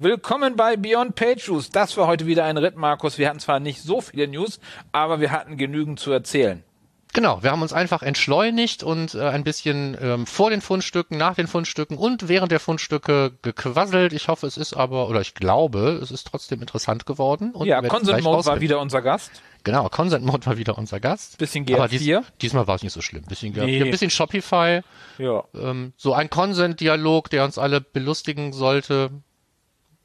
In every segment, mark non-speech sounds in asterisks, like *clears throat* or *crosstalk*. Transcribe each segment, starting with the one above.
Willkommen bei Beyond Page News. Das war heute wieder ein Ritt, Markus. Wir hatten zwar nicht so viele News, aber wir hatten genügend zu erzählen. Genau, wir haben uns einfach entschleunigt und äh, ein bisschen ähm, vor den Fundstücken, nach den Fundstücken und während der Fundstücke gequasselt. Ich hoffe, es ist aber, oder ich glaube, es ist trotzdem interessant geworden. Und ja, Consent Mode war wieder unser Gast. Genau, Consent Mode war wieder unser Gast. Bisschen GR4. Aber dies, diesmal war es nicht so schlimm. Bisschen GR4, nee. bisschen Shopify. Ja. Ähm, so ein Consent-Dialog, der uns alle belustigen sollte.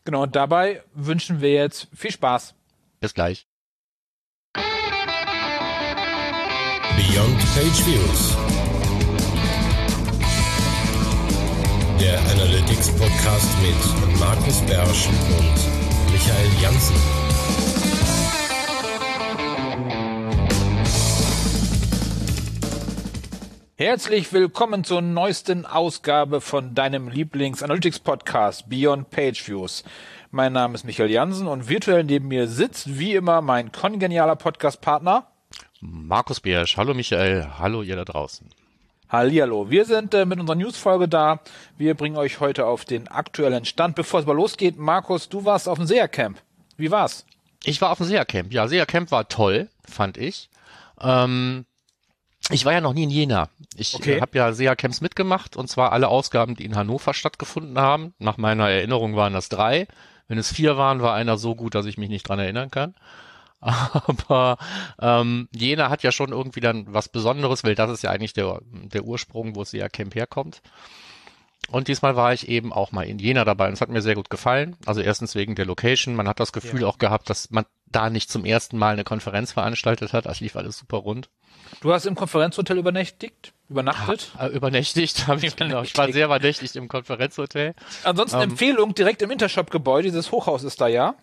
Genau, und dabei wünschen wir jetzt viel Spaß. Bis gleich. Beyond Page Views. Der Analytics Podcast mit Markus Bersch und Michael Janssen. Herzlich willkommen zur neuesten Ausgabe von deinem Lieblings-Analytics-Podcast Beyond Page Views. Mein Name ist Michael Jansen und virtuell neben mir sitzt wie immer mein kongenialer Podcast-Partner Markus Biersch. Hallo Michael, hallo ihr da draußen. Hallihallo, wir sind äh, mit unserer Newsfolge da. Wir bringen euch heute auf den aktuellen Stand. Bevor es mal losgeht, Markus, du warst auf dem SEA-Camp. Wie war's? Ich war auf dem SEA-Camp. Ja, SEA-Camp war toll, fand ich. Ähm, ich war ja noch nie in Jena. Ich okay. habe ja SEA-Camps mitgemacht und zwar alle Ausgaben, die in Hannover stattgefunden haben. Nach meiner Erinnerung waren das drei. Wenn es vier waren, war einer so gut, dass ich mich nicht dran erinnern kann. *laughs* Aber ähm, Jena hat ja schon irgendwie dann was Besonderes, weil das ist ja eigentlich der, der Ursprung, wo es ja Camp herkommt. Und diesmal war ich eben auch mal in Jena dabei und es hat mir sehr gut gefallen. Also erstens wegen der Location. Man hat das Gefühl ja. auch gehabt, dass man da nicht zum ersten Mal eine Konferenz veranstaltet hat. Das lief alles super rund. Du hast im Konferenzhotel übernächtigt? Übernachtet? Ja, äh, übernächtigt *laughs* habe ich, genau. Ich war sehr übernächtigt im Konferenzhotel. Ansonsten ähm, Empfehlung, direkt im Intershop-Gebäude, dieses Hochhaus ist da ja.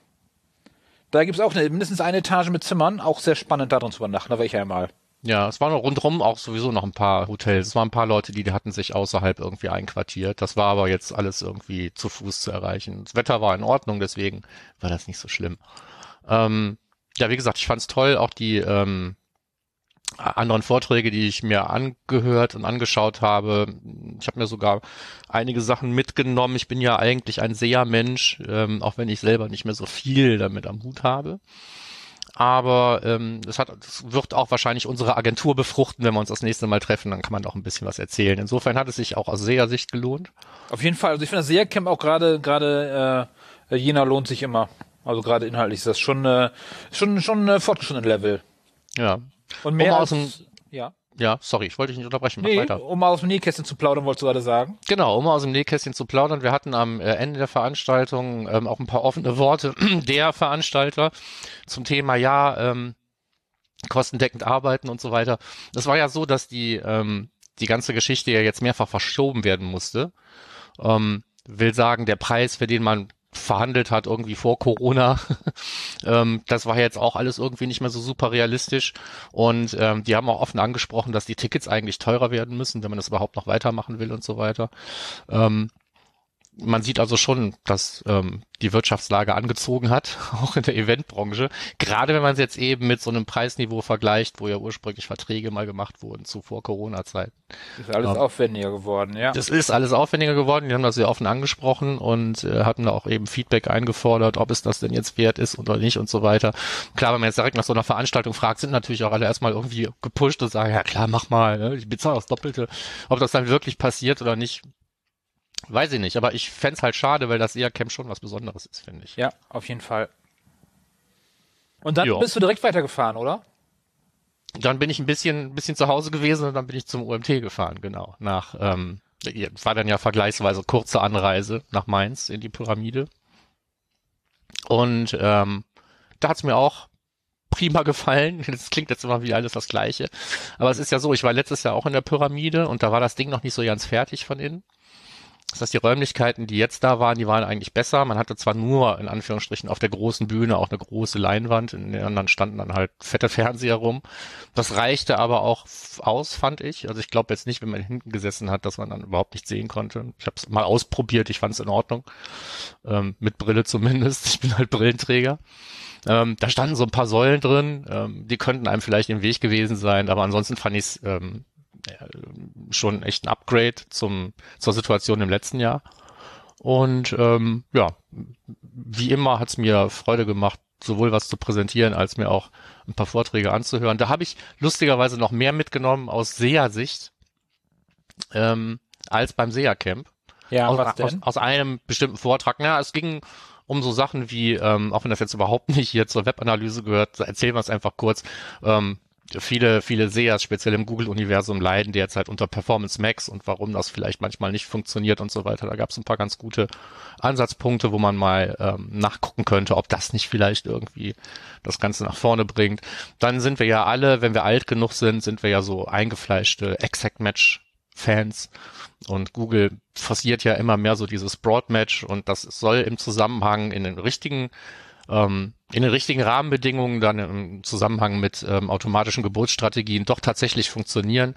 Da gibt's auch eine, mindestens eine Etage mit Zimmern, auch sehr spannend da drin zu übernachten, da war ich ja mal. Ja, es waren rundherum auch sowieso noch ein paar Hotels. Es waren ein paar Leute, die, die hatten sich außerhalb irgendwie einquartiert. Das war aber jetzt alles irgendwie zu Fuß zu erreichen. Das Wetter war in Ordnung, deswegen war das nicht so schlimm. Ähm, ja, wie gesagt, ich fand's toll, auch die ähm, anderen Vorträge, die ich mir angehört und angeschaut habe. Ich habe mir sogar einige Sachen mitgenommen. Ich bin ja eigentlich ein Sehermensch, ähm, auch wenn ich selber nicht mehr so viel damit am Hut habe. Aber ähm, das, hat, das wird auch wahrscheinlich unsere Agentur befruchten, wenn wir uns das nächste Mal treffen. Dann kann man auch ein bisschen was erzählen. Insofern hat es sich auch aus Sehersicht gelohnt. Auf jeden Fall. Also ich finde das Sehercamp auch gerade gerade äh, Jena lohnt sich immer. Also gerade inhaltlich ist das schon äh, schon schon äh, fortgeschrittenen Level. Ja, und mehr um aus dem, ja. Ja, sorry, ich wollte dich nicht unterbrechen. Mach nee, weiter. Um mal aus dem Nähkästchen zu plaudern, wolltest du gerade sagen? Genau, um mal aus dem Nähkästchen zu plaudern. Wir hatten am äh, Ende der Veranstaltung ähm, auch ein paar offene Worte *clears throat* der Veranstalter zum Thema, ja, ähm, kostendeckend arbeiten und so weiter. Das war ja so, dass die, ähm, die ganze Geschichte ja jetzt mehrfach verschoben werden musste. Ähm, will sagen, der Preis, für den man verhandelt hat, irgendwie vor Corona. *laughs* ähm, das war jetzt auch alles irgendwie nicht mehr so super realistisch. Und ähm, die haben auch offen angesprochen, dass die Tickets eigentlich teurer werden müssen, wenn man das überhaupt noch weitermachen will und so weiter. Ähm, man sieht also schon, dass ähm, die Wirtschaftslage angezogen hat, *laughs* auch in der Eventbranche. Gerade wenn man es jetzt eben mit so einem Preisniveau vergleicht, wo ja ursprünglich Verträge mal gemacht wurden zu vor Corona-Zeiten. Ist alles ähm, aufwendiger geworden, ja. Das ist alles aufwendiger geworden. Die haben das sehr offen angesprochen und äh, hatten da auch eben Feedback eingefordert, ob es das denn jetzt wert ist oder nicht und so weiter. Klar, wenn man jetzt direkt nach so einer Veranstaltung fragt, sind natürlich auch alle erstmal irgendwie gepusht und sagen, ja klar, mach mal, ne? ich bezahle das Doppelte. Ob das dann wirklich passiert oder nicht, Weiß ich nicht, aber ich fände halt schade, weil das EA-Camp schon was Besonderes ist, finde ich. Ja, auf jeden Fall. Und dann jo. bist du direkt weitergefahren, oder? Dann bin ich ein bisschen, bisschen zu Hause gewesen und dann bin ich zum UMT gefahren, genau. Nach, ähm, war dann ja vergleichsweise kurze Anreise nach Mainz in die Pyramide. Und ähm, da hat's mir auch prima *laughs* gefallen. Das klingt jetzt immer wie alles das Gleiche. Aber es ist ja so, ich war letztes Jahr auch in der Pyramide und da war das Ding noch nicht so ganz fertig von innen. Das heißt, die Räumlichkeiten, die jetzt da waren, die waren eigentlich besser. Man hatte zwar nur in Anführungsstrichen auf der großen Bühne auch eine große Leinwand, in den anderen standen dann halt fette Fernseher rum. Das reichte aber auch aus, fand ich. Also ich glaube jetzt nicht, wenn man hinten gesessen hat, dass man dann überhaupt nicht sehen konnte. Ich habe es mal ausprobiert, ich fand es in Ordnung. Ähm, mit Brille zumindest. Ich bin halt Brillenträger. Ähm, da standen so ein paar Säulen drin, ähm, die könnten einem vielleicht im Weg gewesen sein, aber ansonsten fand ich es ähm, schon echt ein Upgrade zum, zur Situation im letzten Jahr. Und ähm, ja, wie immer hat's mir Freude gemacht, sowohl was zu präsentieren, als mir auch ein paar Vorträge anzuhören. Da habe ich lustigerweise noch mehr mitgenommen aus SEA-Sicht ähm, als beim SEA-Camp. Ja, aus, was denn? Aus, aus einem bestimmten Vortrag. Ja, es ging um so Sachen wie, ähm, auch wenn das jetzt überhaupt *laughs* nicht hier zur Webanalyse gehört, erzählen wir es einfach kurz. Ähm, viele, viele SEAs, speziell im Google-Universum, leiden derzeit unter Performance Max und warum das vielleicht manchmal nicht funktioniert und so weiter. Da gab es ein paar ganz gute Ansatzpunkte, wo man mal ähm, nachgucken könnte, ob das nicht vielleicht irgendwie das Ganze nach vorne bringt. Dann sind wir ja alle, wenn wir alt genug sind, sind wir ja so eingefleischte Exact Match Fans. Und Google forciert ja immer mehr so dieses Broad-Match und das soll im Zusammenhang in den richtigen ähm, in den richtigen Rahmenbedingungen dann im Zusammenhang mit ähm, automatischen Geburtsstrategien doch tatsächlich funktionieren.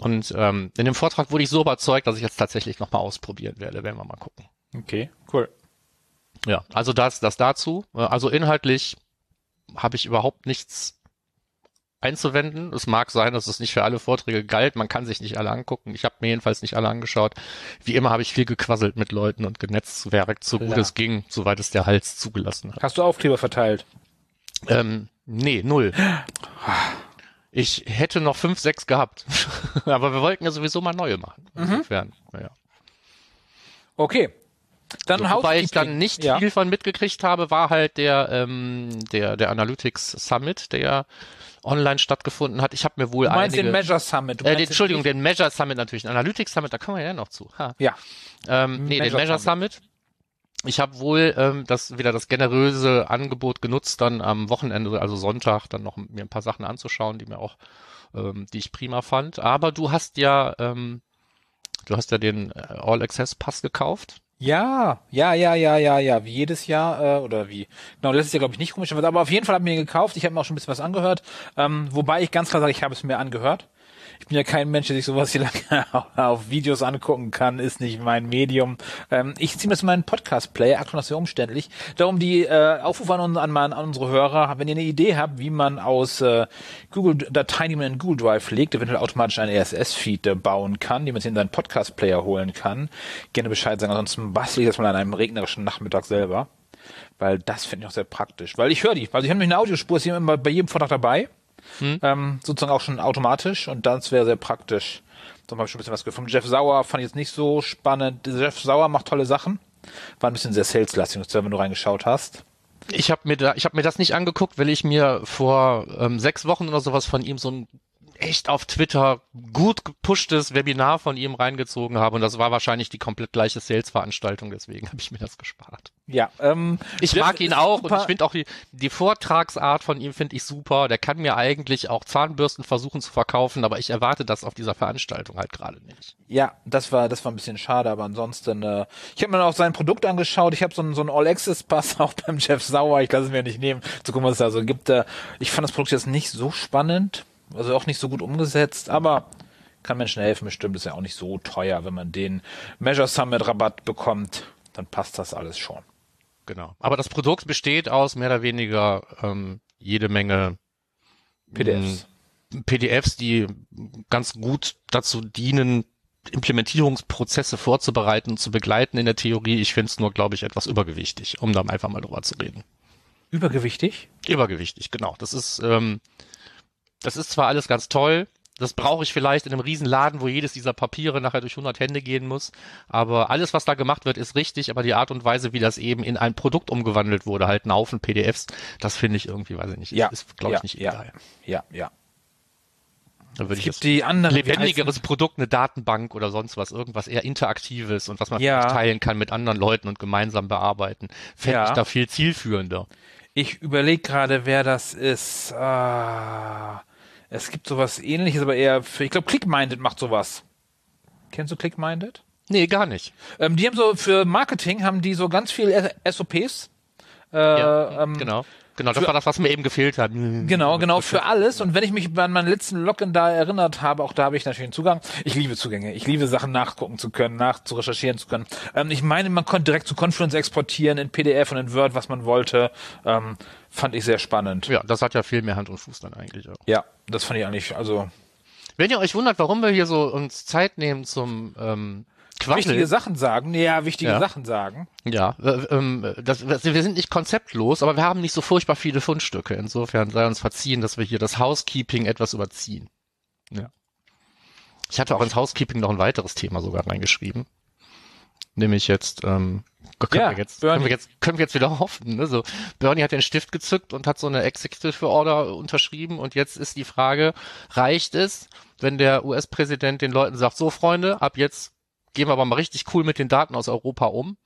Und ähm, in dem Vortrag wurde ich so überzeugt, dass ich jetzt tatsächlich nochmal ausprobieren werde, werden wir mal gucken. Okay, cool. Ja, also das, das dazu. Äh, Also inhaltlich habe ich überhaupt nichts einzuwenden. Es mag sein, dass es nicht für alle Vorträge galt. Man kann sich nicht alle angucken. Ich habe mir jedenfalls nicht alle angeschaut. Wie immer habe ich viel gequasselt mit Leuten und Genetzwerk, so gut Klar. es ging, soweit es der Hals zugelassen hat. Hast du Aufkleber verteilt? Ähm, nee, null. Ich hätte noch fünf, sechs gehabt. *laughs* Aber wir wollten ja sowieso mal neue machen. Insofern, naja. Okay. Dann So, wobei ich dann nicht ja. viel von mitgekriegt habe, war halt der, ähm, der, der Analytics Summit, der online stattgefunden hat. Ich habe mir wohl Du meinst einige, den Measure Summit. Äh, den, Entschuldigung, den Measure Summit natürlich. Den Analytics Summit, da kommen wir ja noch zu. Ha. Ja. Ähm, nee, Measure den Measure Summit. Ich habe wohl ähm, das wieder das generöse Angebot genutzt, dann am Wochenende, also Sonntag, dann noch mir ein paar Sachen anzuschauen, die mir auch, ähm, die ich prima fand. Aber du hast ja, ähm, du hast ja den äh, All Access Pass gekauft. Ja, ja, ja, ja, ja, ja, wie jedes Jahr, äh, oder wie. Genau, letztes Jahr glaube ich nicht komisch, aber auf jeden Fall habe ich mir gekauft. Ich habe mir auch schon ein bisschen was angehört. Ähm, wobei ich ganz klar sage, ich habe es mir angehört. Ich bin ja kein Mensch, der sich sowas hier lange *laughs* auf Videos angucken kann, ist nicht mein Medium. Ähm, ich ziehe in meinen Podcast-Player, aktuell noch sehr umständlich. Darum die äh, Aufrufe an, an, an unsere Hörer, wenn ihr eine Idee habt, wie man aus äh, Google-Dateien, die man in Google Drive legt, eventuell automatisch einen RSS-Feed äh, bauen kann, die man sich in seinen Podcast-Player holen kann, gerne Bescheid sagen. Ansonsten bastel ich das mal an einem regnerischen Nachmittag selber. Weil das finde ich auch sehr praktisch. Weil ich höre die. Also ich habe nämlich eine Audiospur, ist immer bei jedem Vortrag dabei. Ähm, sozusagen auch schon automatisch und das wäre sehr praktisch. Dann habe ich schon ein bisschen was gehört. Vom Jeff Sauer fand ich jetzt nicht so spannend. Jeff Sauer macht tolle Sachen. War ein bisschen sehr saleslastig, wenn du reingeschaut hast. Ich habe mir da, ich habe mir das nicht angeguckt, weil ich mir vor ähm, sechs Wochen oder sowas von ihm so ein echt auf Twitter gut gepushtes Webinar von ihm reingezogen habe und das war wahrscheinlich die komplett gleiche Sales-Veranstaltung, deswegen habe ich mir das gespart. Ja, ähm, Ich mag ihn auch und super- ich finde auch die, die Vortragsart von ihm finde ich super. Der kann mir eigentlich auch Zahnbürsten versuchen zu verkaufen, aber ich erwarte das auf dieser Veranstaltung halt gerade nicht. Ja, das war das war ein bisschen schade, aber ansonsten, äh, ich habe mir auch sein Produkt angeschaut. Ich habe so einen so einen All Access Pass *laughs* auch beim Jeff Sauer. Ich lasse es mir nicht nehmen, zu gucken, was es da so gibt. Äh, ich fand das Produkt jetzt nicht so spannend, also auch nicht so gut umgesetzt, aber kann Menschen helfen bestimmt. Ist ja auch nicht so teuer, wenn man den Measure Summit Rabatt bekommt, dann passt das alles schon. Genau. Aber das Produkt besteht aus mehr oder weniger ähm, jede Menge PDFs. PDFs, die ganz gut dazu dienen, Implementierungsprozesse vorzubereiten und zu begleiten in der Theorie. Ich finde es nur, glaube ich, etwas übergewichtig, um da einfach mal drüber zu reden. Übergewichtig? Übergewichtig, genau. Das ist, ähm, das ist zwar alles ganz toll, das brauche ich vielleicht in einem riesen Laden, wo jedes dieser Papiere nachher durch 100 Hände gehen muss, aber alles, was da gemacht wird, ist richtig, aber die Art und Weise, wie das eben in ein Produkt umgewandelt wurde, halt ein Haufen PDFs, das finde ich irgendwie, weiß ich nicht, Ja, ist, glaube ja, ich, nicht ja. ideal. Ja, ja. Da würde Es ich gibt jetzt die andere. wie lebendigeres Produkt, eine Datenbank oder sonst was, irgendwas eher Interaktives und was man Ja. teilen kann mit anderen Leuten und gemeinsam bearbeiten. Fände Ja. ich da viel zielführender. Ich überlege gerade, wer das ist. Ah, es gibt sowas ähnliches, aber eher für, ich glaube, ClickMinded macht sowas. Kennst du ClickMinded? Nee, gar nicht. Ähm, die haben so für Marketing haben die so ganz viel SOPs. Äh, Ja, ähm, genau. Das für- war das, was mir eben gefehlt hat. Genau, genau, für alles. Und wenn ich mich an meinen letzten Login da erinnert habe, auch da habe ich natürlich einen Zugang. Ich liebe Zugänge. Ich liebe Sachen nachgucken zu können, nach zu recherchieren zu können. Ähm, ich meine, man konnte direkt zu Confluence exportieren, in PDF und in Word, was man wollte. Ähm, fand ich sehr spannend. Ja, das hat ja viel mehr Hand und Fuß dann eigentlich auch. Ja, das fand ich eigentlich, also Wenn ihr euch wundert, warum wir hier so uns Zeit nehmen zum ähm, Quassel. wichtige Sachen sagen. Ja, wichtige Ja. Sachen sagen. Ja, äh, ähm, das, das, wir sind nicht konzeptlos, aber wir haben nicht so furchtbar viele Fundstücke. Insofern sei uns verziehen, dass wir hier das Housekeeping etwas überziehen. Ja. Ich hatte auch ins Housekeeping noch ein weiteres Thema sogar reingeschrieben. Nämlich jetzt, ähm, können, Ja, wir jetzt können wir jetzt, können wir jetzt wieder *laughs* hoffen. Ne? So, Bernie hat den Stift gezückt und hat so eine Executive Order unterschrieben und jetzt ist die Frage, reicht es, wenn der US-Präsident den Leuten sagt, so Freunde, ab jetzt gehen wir aber mal richtig cool mit den Daten aus Europa um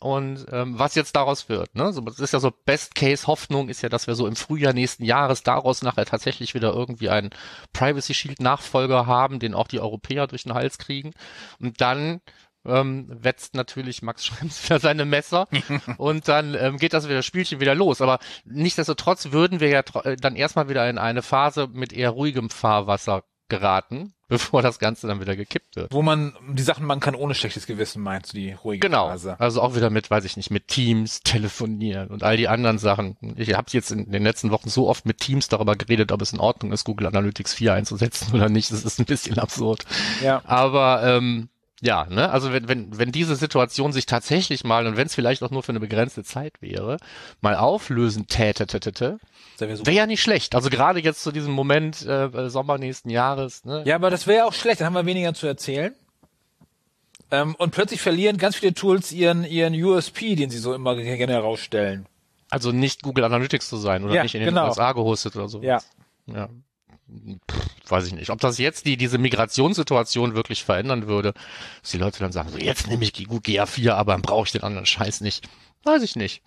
und ähm, was jetzt daraus wird. Ne? So, das ist ja so Best-Case-Hoffnung ist ja, dass wir so im Frühjahr nächsten Jahres daraus nachher tatsächlich wieder irgendwie einen Privacy Shield-Nachfolger haben, den auch die Europäer durch den Hals kriegen. Und dann ähm, wetzt natürlich Max *laughs* Schrems wieder seine Messer *laughs* und dann ähm, geht das wieder Spielchen wieder los. Aber nichtsdestotrotz würden wir ja äh, dann erstmal wieder in eine Phase mit eher ruhigem Fahrwasser geraten, *laughs* bevor das Ganze dann wieder gekippt wird. Wo man die Sachen machen kann ohne schlechtes Gewissen, meinst du, die ruhige Genau. Phase. Also auch wieder mit, weiß ich nicht, mit Teams, telefonieren und all die anderen Sachen. Ich habe jetzt in den letzten Wochen so oft mit Teams darüber geredet, ob es in Ordnung ist, Google Analytics 4 einzusetzen *laughs* oder nicht. Das ist ein bisschen absurd. Ja. Aber ähm, ja, ne, also wenn, wenn, wenn diese Situation sich tatsächlich mal, und wenn es vielleicht auch nur für eine begrenzte Zeit wäre, mal auflösen täte, wäre ja nicht schlecht. Also gerade jetzt zu diesem Moment äh, Sommer nächsten Jahres, ne? Ja, aber das wäre ja auch schlecht, dann haben wir weniger zu erzählen. Ähm, und plötzlich verlieren ganz viele Tools ihren, ihren USP, den sie so immer gerne herausstellen. Also nicht Google Analytics zu sein oder Ja, nicht in den genau. USA gehostet oder so. Ja. Ja. Pff, weiß ich nicht. Ob das jetzt die, diese Migrationssituation wirklich verändern würde, dass die Leute dann sagen, so jetzt nehme ich die GA4, aber dann brauche ich den anderen Scheiß nicht. Weiß ich nicht.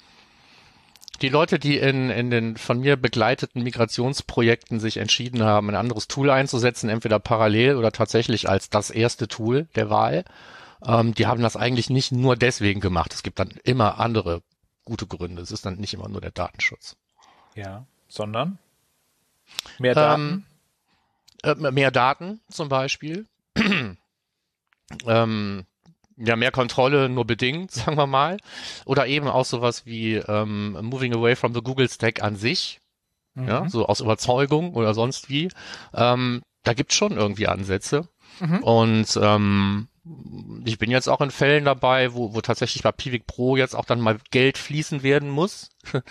Die Leute, die in, in den von mir begleiteten Migrationsprojekten sich entschieden haben, ein anderes Tool einzusetzen, entweder parallel oder tatsächlich als das erste Tool der Wahl, ähm, die haben das eigentlich nicht nur deswegen gemacht. Es gibt dann immer andere gute Gründe. Es ist dann nicht immer nur der Datenschutz. Ja. Sondern? Mehr Daten? Ähm, äh, mehr Daten zum Beispiel. *clears throat* ähm, ja, mehr Kontrolle nur bedingt, *laughs* sagen wir mal. Oder eben auch sowas wie ähm, Moving Away from the Google Stack an sich. Mhm. Ja, so aus Überzeugung oder sonst wie. Ähm, da gibt's schon irgendwie Ansätze. Mhm. Und ähm, ich bin jetzt auch in Fällen dabei, wo, wo tatsächlich bei Pivik Pro jetzt auch dann mal Geld fließen werden muss, *laughs*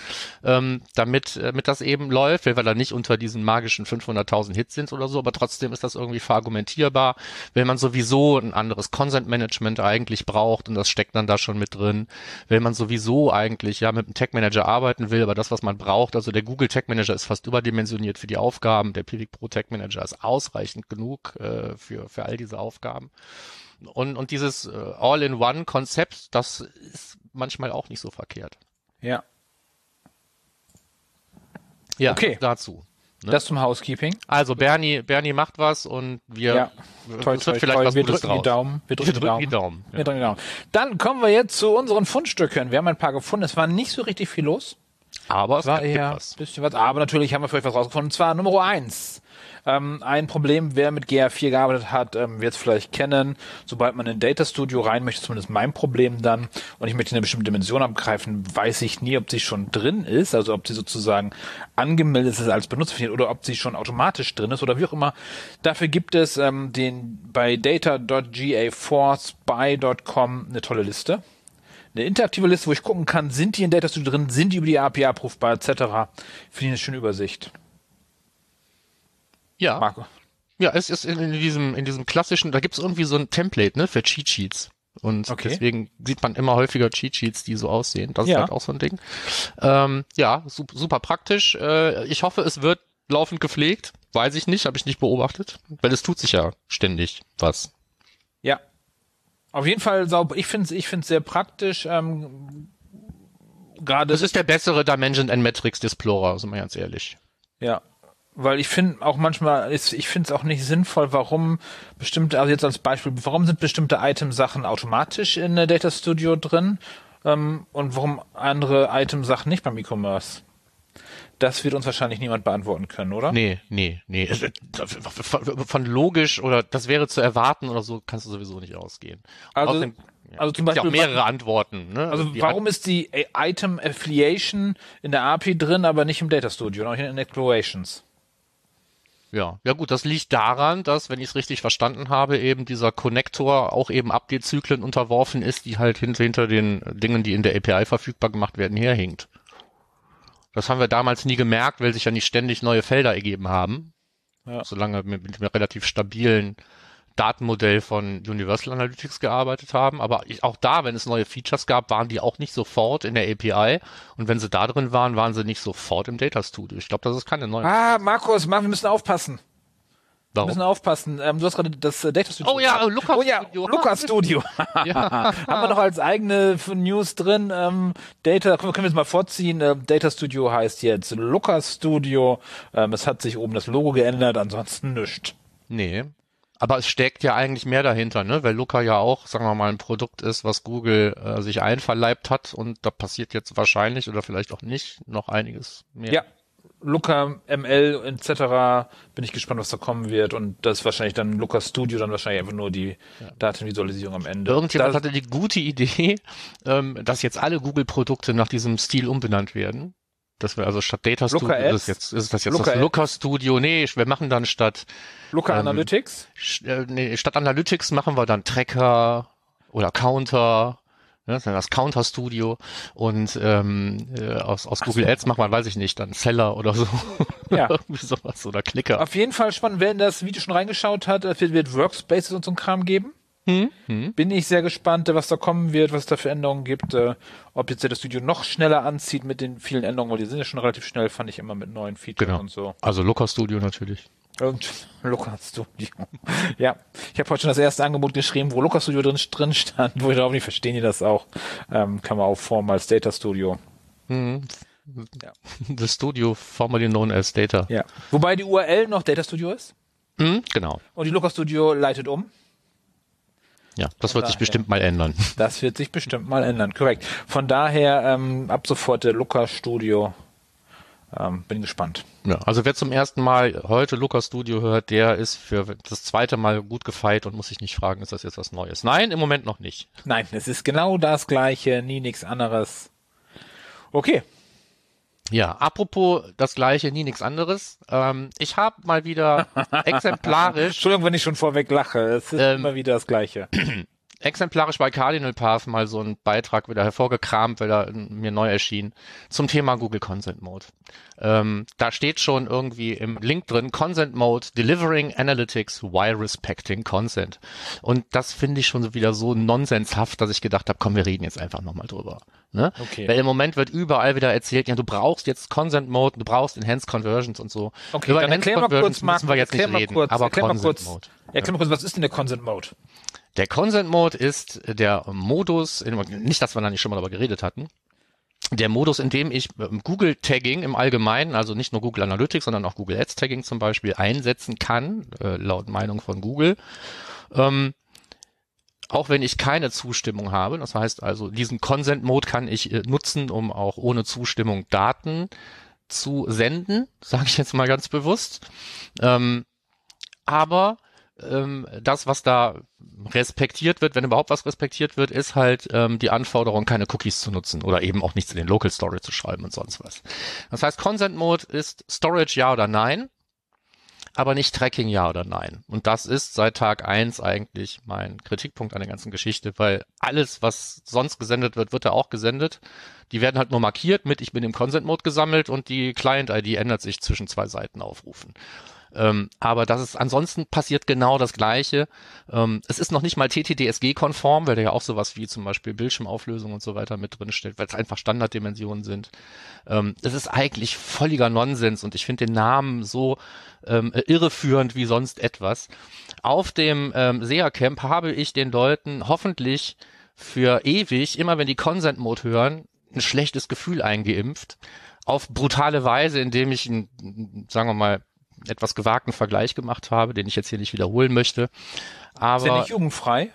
ähm, damit, äh, damit das eben läuft, weil wir da nicht unter diesen magischen 500.000 Hits sind oder so, aber trotzdem ist das irgendwie verargumentierbar, wenn man sowieso ein anderes Consent Management eigentlich braucht und das steckt dann da schon mit drin, wenn man sowieso eigentlich ja mit einem Tech Manager arbeiten will, aber das, was man braucht, also der Google Tech Manager ist fast überdimensioniert für die Aufgaben, der Pivik Pro Tech Manager ist ausreichend genug äh, für, für all diese Aufgaben. Und, und dieses äh, All-in-One-Konzept, das ist manchmal auch nicht so verkehrt. Ja. Ja, Okay. dazu. Ne? Das zum Housekeeping. Also Bernie, Bernie macht was und wir Ja. Toi, toi, vielleicht toi. was Wir Gutes drücken die. Daumen. Wir drücken, Wir drücken die Daumen. Wir drücken die Daumen. Dann kommen wir jetzt zu unseren Fundstücken. Wir haben ein paar gefunden. Es war nicht so richtig viel los. Aber es war eher was. ein bisschen was. Aber natürlich haben wir für euch was rausgefunden. Und zwar Nummer eins. Ähm, ein Problem, wer mit GA4 gearbeitet hat, ähm, wird es vielleicht kennen. Sobald man in Data Studio rein möchte, zumindest mein Problem dann, und ich möchte eine bestimmte Dimension abgreifen, weiß ich nie, ob sie schon drin ist, also ob sie sozusagen angemeldet ist als Benutzer oder ob sie schon automatisch drin ist oder wie auch immer. Dafür gibt es ähm, den bei data.ga4spy.com eine tolle Liste eine interaktive Liste, wo ich gucken kann, sind die in Data Studio drin, sind die über die API abrufbar, etc. Finde ich eine schöne Übersicht. Ja, Marco. ja, es ist in, diesem in diesem klassischen, da gibt es irgendwie so ein Template, ne, für Cheat Sheets. Und Okay. deswegen sieht man immer häufiger Cheat Sheets, die so aussehen. Das Ja. ist halt auch so ein Ding. Ähm, ja, super, super praktisch. Äh, ich hoffe, es wird laufend gepflegt. Weiß ich nicht, habe ich nicht beobachtet. Weil es tut sich ja ständig was. Ja. Auf jeden Fall sauber. Ich finde es ich find's sehr praktisch. Ähm, Gerade Das ist der bessere Dimension and Metrics Explorer, sind wir ganz ehrlich. Ja. Weil ich finde auch manchmal, ist, ich finde es auch nicht sinnvoll, warum bestimmte, also jetzt als Beispiel, warum sind bestimmte Item-Sachen automatisch in äh, Data Studio drin ähm, und warum andere Item-Sachen nicht beim E-Commerce? Das wird uns wahrscheinlich niemand beantworten können, oder? Nee, nee, nee. Äh, Von, logisch oder das wäre zu erwarten oder so, kannst du sowieso nicht ausgehen. Also- Außerdem, also zum gibt's ja auch Beispiel- mehrere Antworten. Ne? Also die warum ist die Item Affiliation in der API drin, aber nicht im Data Studio, noch in den Explorations? Ja, ja gut, das liegt daran, dass, wenn ich es richtig verstanden habe, eben dieser Connector auch eben Update-Zyklen unterworfen ist, die halt hinter, hinter den Dingen, die in der API verfügbar gemacht werden, herhinkt. Das haben wir damals nie gemerkt, weil sich ja nicht ständig neue Felder ergeben haben. Ja. Solange wir mit einem relativ stabilen Datenmodell von Universal Analytics gearbeitet haben. Aber ich, auch da, wenn es neue Features gab, waren die auch nicht sofort in der API. Und wenn sie da drin waren, waren sie nicht sofort im Data Studio. Ich glaube, das ist keine neue. Ah, Markus, wir müssen aufpassen. Warum? Wir müssen aufpassen. Ähm, du hast gerade das äh, Data Studio. Oh ja, Luca oh, ja, Studio. Luca Studio. *laughs* ja. *laughs* Haben wir doch als eigene News drin. Ähm, Data, können wir, es mal vorziehen. Ähm, Data Studio heißt jetzt Luca Studio. Ähm, es hat sich oben das Logo geändert, ansonsten nichts. Nee. Aber es steckt ja eigentlich mehr dahinter, ne? Weil Luca ja auch, sagen wir mal, ein Produkt ist, was Google äh, sich einverleibt hat und da passiert jetzt wahrscheinlich oder vielleicht auch nicht noch einiges mehr. Ja, Luca, ML etc. Bin ich gespannt, was da kommen wird. Und das ist wahrscheinlich dann Luca Studio, dann wahrscheinlich einfach nur die ja. Datenvisualisierung am Ende. Irgendjemand hatte die gute Idee, ähm, dass jetzt alle Google-Produkte nach diesem Stil umbenannt werden. Dass wir also statt Data Studio ist, jetzt, ist das jetzt Luca das Luca Studio. Nee, wir machen dann statt Luca ähm, Analytics. Äh, nee, statt Analytics machen wir dann Tracker oder Counter. Ne, das Counter Studio und ähm, äh, aus, aus Google so. Ads macht man, weiß ich nicht, dann Seller oder so. Ja. *laughs* Irgendwie sowas oder Clicker. Auf jeden Fall spannend, wer in das Video schon reingeschaut hat, es wird, wird Workspaces und so ein Kram geben. Hm? Hm. Bin ich sehr gespannt, was da kommen wird, was es da für Änderungen gibt, äh, ob jetzt das Studio noch schneller anzieht mit den vielen Änderungen, weil die sind ja schon relativ schnell, fand ich immer mit neuen Features genau. und so. Also Looker Studio natürlich. Und *laughs* Looker Studio. *laughs* ja, ich habe heute schon das erste Angebot geschrieben, wo Looker Studio drin, drin stand, wo ich glaube nicht verstehen die das auch. Ähm, kann man auch formen als Data Studio. Mhm. Ja. *laughs* The Studio formerly known as Data. Ja. Wobei die URL noch Data Studio ist. Mhm, genau. Und die Looker Studio leitet um. Ja, das wird daher, sich bestimmt mal ändern. *laughs* Das wird sich bestimmt mal ändern, korrekt. Von daher ähm, ab sofort der Luca Studio. Ähm, bin gespannt. Ja, also wer zum ersten Mal heute Luca Studio hört, der ist für das zweite Mal gut gefeit und muss sich nicht fragen, ist das jetzt was Neues? Nein, im Moment noch nicht. Nein, es ist genau das gleiche, nie nichts anderes. Okay, ja, apropos das gleiche, nie nichts anderes. Ähm, ich habe mal wieder *laughs* exemplarisch. Entschuldigung, wenn ich schon vorweg lache. Es ist ähm, immer wieder das gleiche. *clears throat* exemplarisch bei Cardinal Path mal so einen Beitrag wieder hervorgekramt, weil er mir neu erschien, zum Thema Google Consent Mode. Ähm, da steht schon irgendwie im Link drin, Consent Mode, Delivering Analytics while respecting Consent. Und das finde ich schon wieder so nonsenshaft, dass ich gedacht habe, komm, wir reden jetzt einfach nochmal drüber. Ne? Okay. Weil im Moment wird überall wieder erzählt, ja, du brauchst jetzt Consent Mode, du brauchst Enhanced Conversions und so. Okay, Über Enhanced Conversions kurz, müssen wir jetzt nicht reden, kurz, aber Consent kurz, Mode. Erklär mal kurz, was ist denn der Consent Mode? Der Consent Mode ist der Modus, nicht, dass wir da nicht schon mal darüber geredet hatten, der Modus, in dem ich ähm, Google Tagging im Allgemeinen, also nicht nur Google Analytics, sondern auch Google Ads Tagging zum Beispiel einsetzen kann, äh, laut Meinung von Google. Ähm, auch wenn ich keine Zustimmung habe. Das heißt also, diesen Consent Mode kann ich äh, nutzen, um auch ohne Zustimmung Daten zu senden, *laughs* sage ich jetzt mal ganz bewusst. Ähm, aber ähm, das, was da respektiert wird, wenn überhaupt was respektiert wird, ist halt ähm, die Anforderung, keine Cookies zu nutzen oder eben auch nichts in den Local Storage zu schreiben und sonst was. Das heißt, Consent Mode ist Storage ja oder nein, aber nicht Tracking ja oder nein. Und das ist seit Tag eins eigentlich mein Kritikpunkt an der ganzen Geschichte, weil alles, was sonst gesendet wird, wird da auch gesendet. Die werden halt nur markiert mit, ich bin im Consent Mode gesammelt und die Client-ID ändert sich zwischen zwei Seiten aufrufen. Ähm, aber das ist ansonsten passiert genau das Gleiche. Ähm, es ist noch nicht mal TTDSG-konform, weil da ja auch sowas wie zum Beispiel Bildschirmauflösung und so weiter mit drin steht, weil es einfach Standarddimensionen sind. Ähm, das ist eigentlich völliger Nonsens und ich finde den Namen so ähm, irreführend wie sonst etwas. Auf dem ähm, SEA-Camp habe ich den Leuten hoffentlich für ewig, immer wenn die Consent-Mode hören, ein schlechtes Gefühl eingeimpft. Auf brutale Weise, indem ich, sagen wir mal, etwas gewagten Vergleich gemacht habe, den ich jetzt hier nicht wiederholen möchte. Aber, ist der nicht jugendfrei?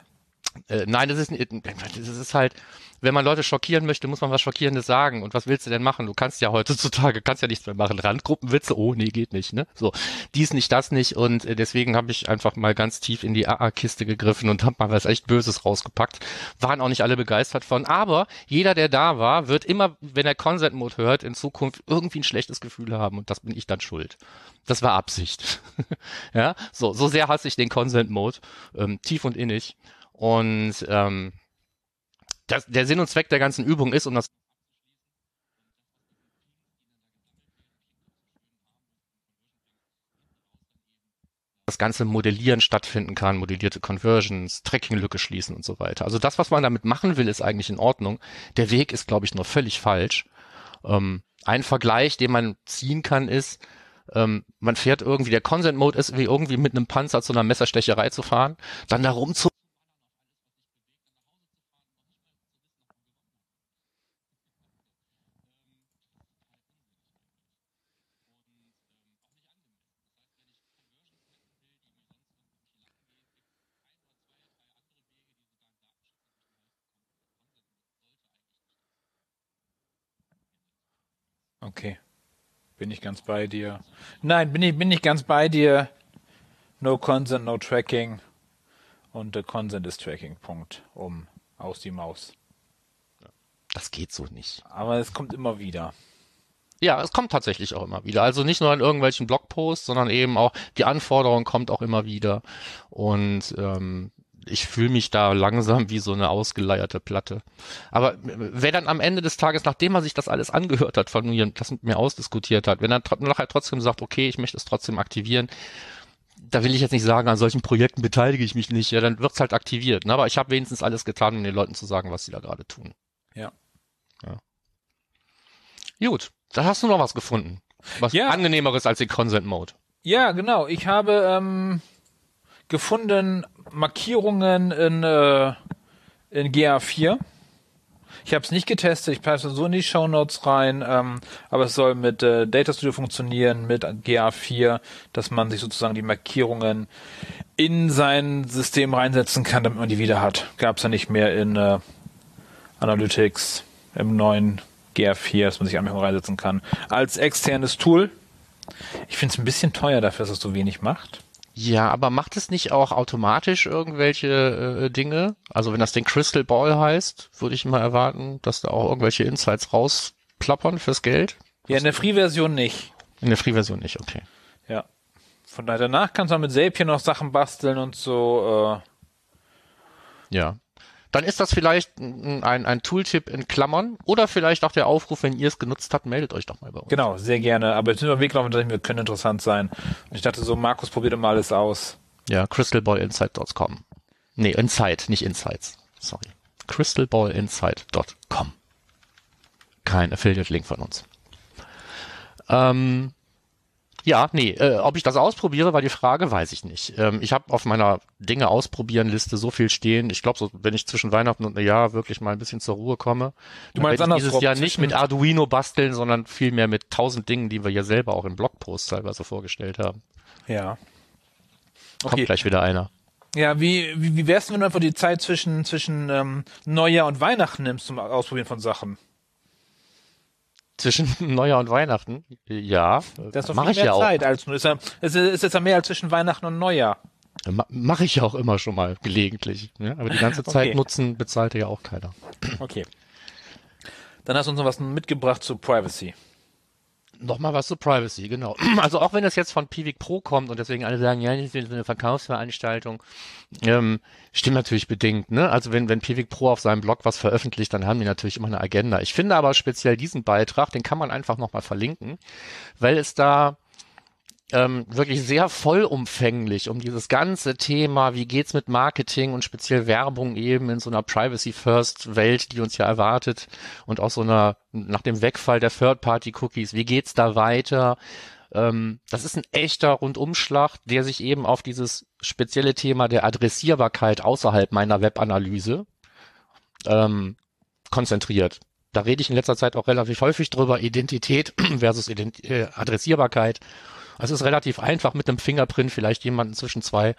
Äh, nein, das ist, das ist halt, wenn man Leute schockieren möchte, muss man was Schockierendes sagen. Und was willst du denn machen? Du kannst ja heutzutage, kannst ja nichts mehr machen. Randgruppenwitze, oh nee, geht nicht, ne? So, dies nicht, das nicht. Und äh, deswegen habe ich einfach mal ganz tief in die AA-Kiste gegriffen und habe mal was echt Böses rausgepackt. Waren auch nicht alle begeistert von. Aber jeder, der da war, wird immer, wenn er Consent Mode hört, in Zukunft irgendwie ein schlechtes Gefühl haben. Und das bin ich dann schuld. Das war Absicht. *laughs* ja, so, so sehr hasse ich den Consent Mode. Ähm, tief und innig. Und ähm, das, der Sinn und Zweck der ganzen Übung ist, um das das ganze Modellieren stattfinden kann, modellierte Conversions, Tracking-Lücke schließen und so weiter. Also das, was man damit machen will, ist eigentlich in Ordnung. Der Weg ist, glaube ich, nur völlig falsch. Ähm, ein Vergleich, den man ziehen kann, ist, ähm, man fährt irgendwie, der Consent-Mode ist wie irgendwie mit einem Panzer zu einer Messerstecherei zu fahren, dann da rumzu Okay. Bin ich ganz bei dir. Nein, bin ich, bin ich ganz bei dir. No consent, no tracking. Und der Consent ist Tracking. Punkt. Um. Aus die Maus. Das geht so nicht. Aber es kommt immer wieder. Ja, es kommt tatsächlich auch immer wieder. Also nicht nur in irgendwelchen Blogposts, sondern eben auch die Anforderung kommt auch immer wieder. Und ähm, ich fühle mich da langsam wie so eine ausgeleierte Platte. Aber wer dann am Ende des Tages, nachdem er sich das alles angehört hat von mir das mit mir ausdiskutiert hat, wenn er nachher trotzdem sagt, okay, ich möchte es trotzdem aktivieren, da will ich jetzt nicht sagen, an solchen Projekten beteilige ich mich nicht, ja, dann wird's halt aktiviert. Ne? Aber ich habe wenigstens alles getan, um den Leuten zu sagen, was sie da gerade tun. Ja. ja. Gut, da hast du noch was gefunden. Was ja. angenehmeres als den Consent Mode. Ja, genau. Ich habe ähm, gefunden Markierungen in, äh, in GA4. Ich habe es nicht getestet, ich passe so in die Show Notes rein, ähm, aber es soll mit äh, Data Studio funktionieren, mit GA4, dass man sich sozusagen die Markierungen in sein System reinsetzen kann, damit man die wieder hat. Gab es ja nicht mehr in äh, Analytics im neuen GA4, dass man sich einfach reinsetzen kann. Als externes Tool. Ich finde es ein bisschen teuer dafür, dass es so wenig macht. Ja, aber macht es nicht auch automatisch irgendwelche äh, Dinge? Also wenn das den Crystal Ball heißt, würde ich mal erwarten, dass da auch irgendwelche Insights rausplappern fürs Geld. Ja, in der Free-Version nicht. In der Free-Version nicht, okay. Ja. Von daher danach kannst du mit Zapier noch Sachen basteln und so. Äh. Ja dann ist das vielleicht ein, ein Tooltip in Klammern oder vielleicht auch der Aufruf, wenn ihr es genutzt habt, meldet euch doch mal bei uns. Genau, sehr gerne. Aber jetzt sind wir weglaufen, dass wir können interessant sein. Und ich dachte so, Markus probiert immer alles aus. Ja, crystalballinsight.com. Nee, Insight, nicht Insights. Sorry. crystalballinsight.com. Kein Affiliate-Link von uns. Ähm, ja, nee, äh, ob ich das ausprobiere, war die Frage, weiß ich nicht. Ähm, ich habe auf meiner Dinge ausprobieren Liste so viel stehen. Ich glaube, so, wenn ich zwischen Weihnachten und Neujahr wirklich mal ein bisschen zur Ruhe komme, du meinst dann dieses Jahr nicht mit Arduino basteln, sondern vielmehr mit tausend Dingen, die wir ja selber auch im Blogpost teilweise vorgestellt haben. Ja. Okay. Kommt gleich wieder einer. Ja, wie, wie, wie wär's, wenn du einfach die Zeit zwischen, zwischen ähm, Neujahr und Weihnachten nimmst zum Ausprobieren von Sachen? Zwischen *laughs* Neujahr und Weihnachten. Ja, das ist doch viel mehr Zeit auch. als nur. Ist, ja, ist, ist jetzt ja mehr als zwischen Weihnachten und Neujahr. Mache ich ja auch immer schon mal gelegentlich. Ja? Aber die ganze *laughs* Zeit okay. nutzen bezahlte ja auch keiner. Okay. Dann hast du uns noch was mitgebracht zu Privacy. Nochmal was zu Privacy, genau. *clears throat* Also auch wenn das jetzt von Pivik Pro kommt und deswegen alle sagen, ja, das ist eine Verkaufsveranstaltung, ähm, stimmt natürlich bedingt. Ne? Also wenn, wenn Pivik Pro auf seinem Blog was veröffentlicht, dann haben die natürlich immer eine Agenda. Ich finde aber speziell diesen Beitrag, den kann man einfach nochmal verlinken, weil es da ähm, wirklich sehr vollumfänglich um dieses ganze Thema, wie geht's mit Marketing und speziell Werbung eben in so einer Privacy-First-Welt, die uns ja erwartet und auch so einer, nach dem Wegfall der Third-Party-Cookies, wie geht's da weiter? Ähm, das ist ein echter Rundumschlag, der sich eben auf dieses spezielle Thema der Adressierbarkeit außerhalb meiner Webanalyse ähm, konzentriert. Da rede ich in letzter Zeit auch relativ häufig drüber, Identität *clears throat* versus Ident äh, Adressierbarkeit. Es ist relativ einfach mit einem Fingerprint vielleicht jemanden zwischen zwei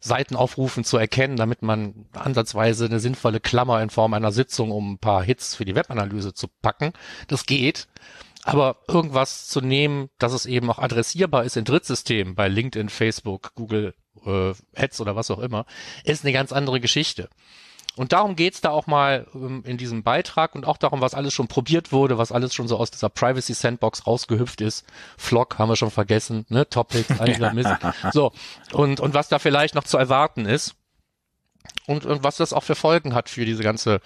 Seitenaufrufen zu erkennen, damit man ansatzweise eine sinnvolle Klammer in Form einer Sitzung, um ein paar Hits für die Webanalyse zu packen. Das geht. Aber irgendwas zu nehmen, dass es eben auch adressierbar ist in Drittsystemen, bei LinkedIn, Facebook, Google äh, Ads oder was auch immer, ist eine ganz andere Geschichte. Und darum geht's da auch mal ähm, in diesem Beitrag und auch darum, was alles schon probiert wurde, was alles schon so aus dieser Privacy Sandbox rausgehüpft ist. Flock haben wir schon vergessen, ne? Topics, all dieser Mist. *laughs* So, und, und was da vielleicht noch zu erwarten ist. Und, und was das auch für Folgen hat für diese ganze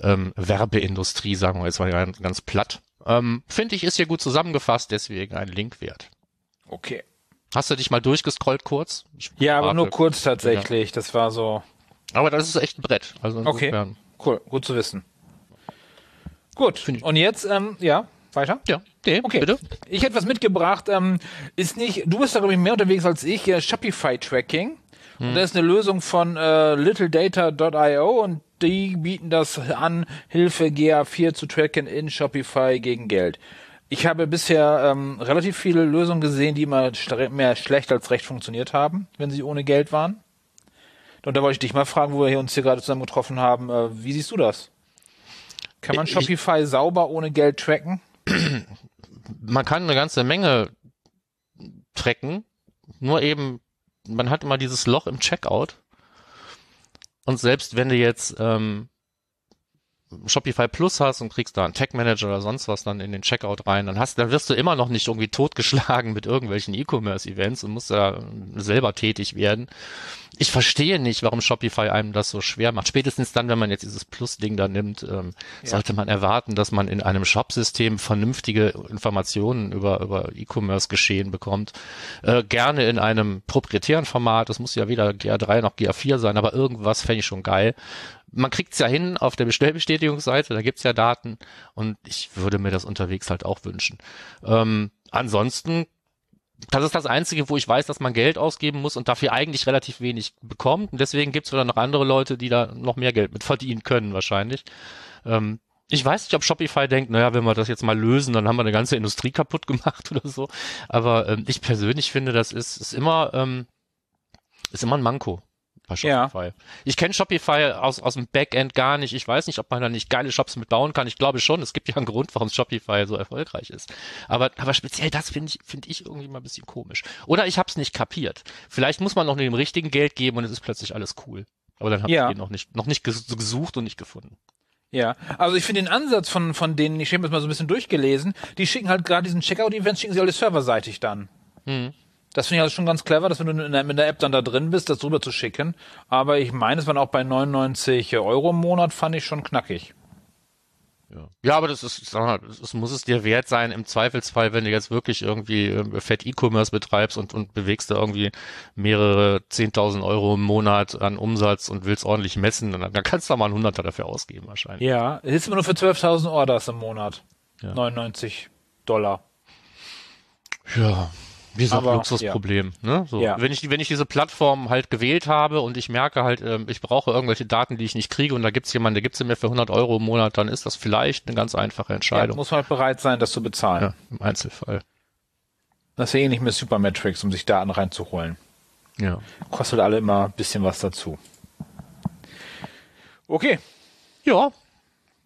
ähm, Werbeindustrie, sagen wir jetzt mal ganz, ganz platt. Ähm, Finde ich, ist hier gut zusammengefasst, deswegen ein Link wert. Okay. Hast du dich mal durchgescrollt kurz? Ich ja, aber nur kurz tatsächlich. Ja. Das war so. Aber das ist echt ein Brett. Also okay. Cool, gut zu wissen. Gut. Und jetzt, ähm, ja, weiter? Ja, nee, okay. bitte. Ich hätte was mitgebracht. Ähm, ist nicht, du bist da glaube ich mehr unterwegs als ich. Äh, Shopify Tracking. Hm. Und da ist eine Lösung von äh, littledata.io und die bieten das an, Hilfe GA4 zu tracken in Shopify gegen Geld. Ich habe bisher ähm, relativ viele Lösungen gesehen, die immer mehr schlecht als recht funktioniert haben, wenn sie ohne Geld waren. Und da wollte ich dich mal fragen, wo wir uns hier gerade zusammen getroffen haben. Äh, wie siehst du das? Kann man Shopify ich, sauber ohne Geld tracken? *clears throat* Man kann eine ganze Menge tracken, nur eben, man hat immer dieses Loch im Checkout. Und selbst wenn du jetzt ähm, Shopify Plus hast und kriegst da einen Tag Manager oder sonst was dann in den Checkout rein, dann hast, dann wirst du immer noch nicht irgendwie totgeschlagen mit irgendwelchen E-Commerce Events und musst da selber tätig werden. Ich verstehe nicht, warum Shopify einem das so schwer macht. Spätestens dann, wenn man jetzt dieses Plus-Ding da nimmt, ähm, ja. sollte man erwarten, dass man in einem Shop-System vernünftige Informationen über, über E-Commerce-Geschehen bekommt. Äh, gerne in einem proprietären Format. Das muss ja weder GA3 noch GA4 sein, aber irgendwas fände ich schon geil man kriegt's ja hin auf der Bestellbestätigungsseite, da gibt's ja Daten und ich würde mir das unterwegs halt auch wünschen. Ähm, ansonsten, das ist das Einzige, wo ich weiß, dass man Geld ausgeben muss und dafür eigentlich relativ wenig bekommt. Und deswegen gibt's wieder noch andere Leute, die da noch mehr Geld mit verdienen können, wahrscheinlich. Ähm, ich weiß nicht, ob Shopify denkt, naja, wenn wir das jetzt mal lösen, dann haben wir eine ganze Industrie kaputt *laughs* gemacht oder so. Aber ähm, ich persönlich finde, das ist, ist immer, ähm, ist immer ein Manko bei Shopify. Ja. Ich kenne Shopify aus, aus dem Backend gar nicht. Ich weiß nicht, ob man da nicht geile Shops mitbauen kann. Ich glaube schon. Es gibt ja einen Grund, warum Shopify so erfolgreich ist. Aber, aber speziell das finde ich, finde ich irgendwie mal ein bisschen komisch. Oder ich habe es nicht kapiert. Vielleicht muss man noch dem richtigen Geld geben und es ist plötzlich alles cool. Aber dann habe ja. ich ihn noch nicht, noch nicht gesucht und nicht gefunden. Ja, also ich finde den Ansatz von, von denen, ich habe das mal so ein bisschen durchgelesen, die schicken halt gerade diesen Checkout-Events, schicken sie alle serverseitig dann. Hm. Das finde ich also schon ganz clever, dass wenn du in der, in der App dann da drin bist, das rüber zu schicken. Aber ich meine, es waren auch bei 99 Euro im Monat, fand ich schon knackig. Ja. ja, aber das ist, sag mal, das muss es dir wert sein, im Zweifelsfall, wenn du jetzt wirklich irgendwie äh, fett E-Commerce betreibst und, und bewegst da irgendwie mehrere 10.000 Euro im Monat an Umsatz und willst ordentlich messen, dann, dann kannst du da mal einen Hunderter dafür ausgeben wahrscheinlich. Ja, es ist immer nur für 12.000 Orders im Monat. Ja. 99 Dollar. Ja, wie gesagt, Aber, Luxusproblem. Ja. Ne? So, ja. wenn, ich, wenn ich diese Plattform halt gewählt habe und ich merke halt, äh, ich brauche irgendwelche Daten, die ich nicht kriege und da gibt's jemanden, der gibt sie mir für 100 Euro im Monat, dann ist das vielleicht eine ganz einfache Entscheidung. Ja, muss man halt bereit sein, das zu bezahlen. Ja, im Einzelfall. Das ist ja ähnlich mit Supermetrics, um sich Daten reinzuholen. Ja. Kostet alle immer ein bisschen was dazu. Okay. Ja.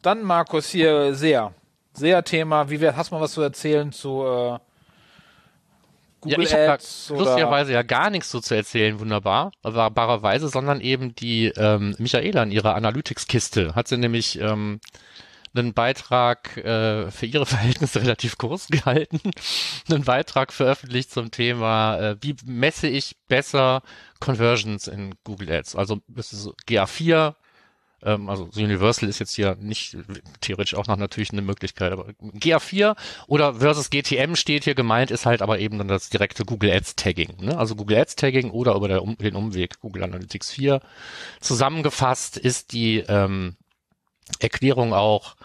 Dann, Markus, hier sehr, sehr Thema. Wie wär, hast du mal was zu erzählen zu äh, Google ja, ich Ads habe lustigerweise ja gar nichts so zu erzählen, wunderbar, wunderbarerweise, sondern eben die ähm, Michaela in ihrer Analytics-Kiste hat sie nämlich ähm, einen Beitrag äh, für ihre *laughs* Verhältnisse relativ kurz gehalten, einen Beitrag veröffentlicht zum Thema, äh, wie messe ich besser Conversions in Google Ads. Also das ist GA4 ähm, also Universal ist jetzt hier nicht theoretisch auch noch natürlich eine Möglichkeit, aber GA4 oder versus GTM steht hier gemeint, ist halt aber eben dann das direkte Google Ads Tagging. Ne? Also Google Ads Tagging oder über um, den Umweg Google Analytics 4. Zusammengefasst ist die ähm, Erklärung auch,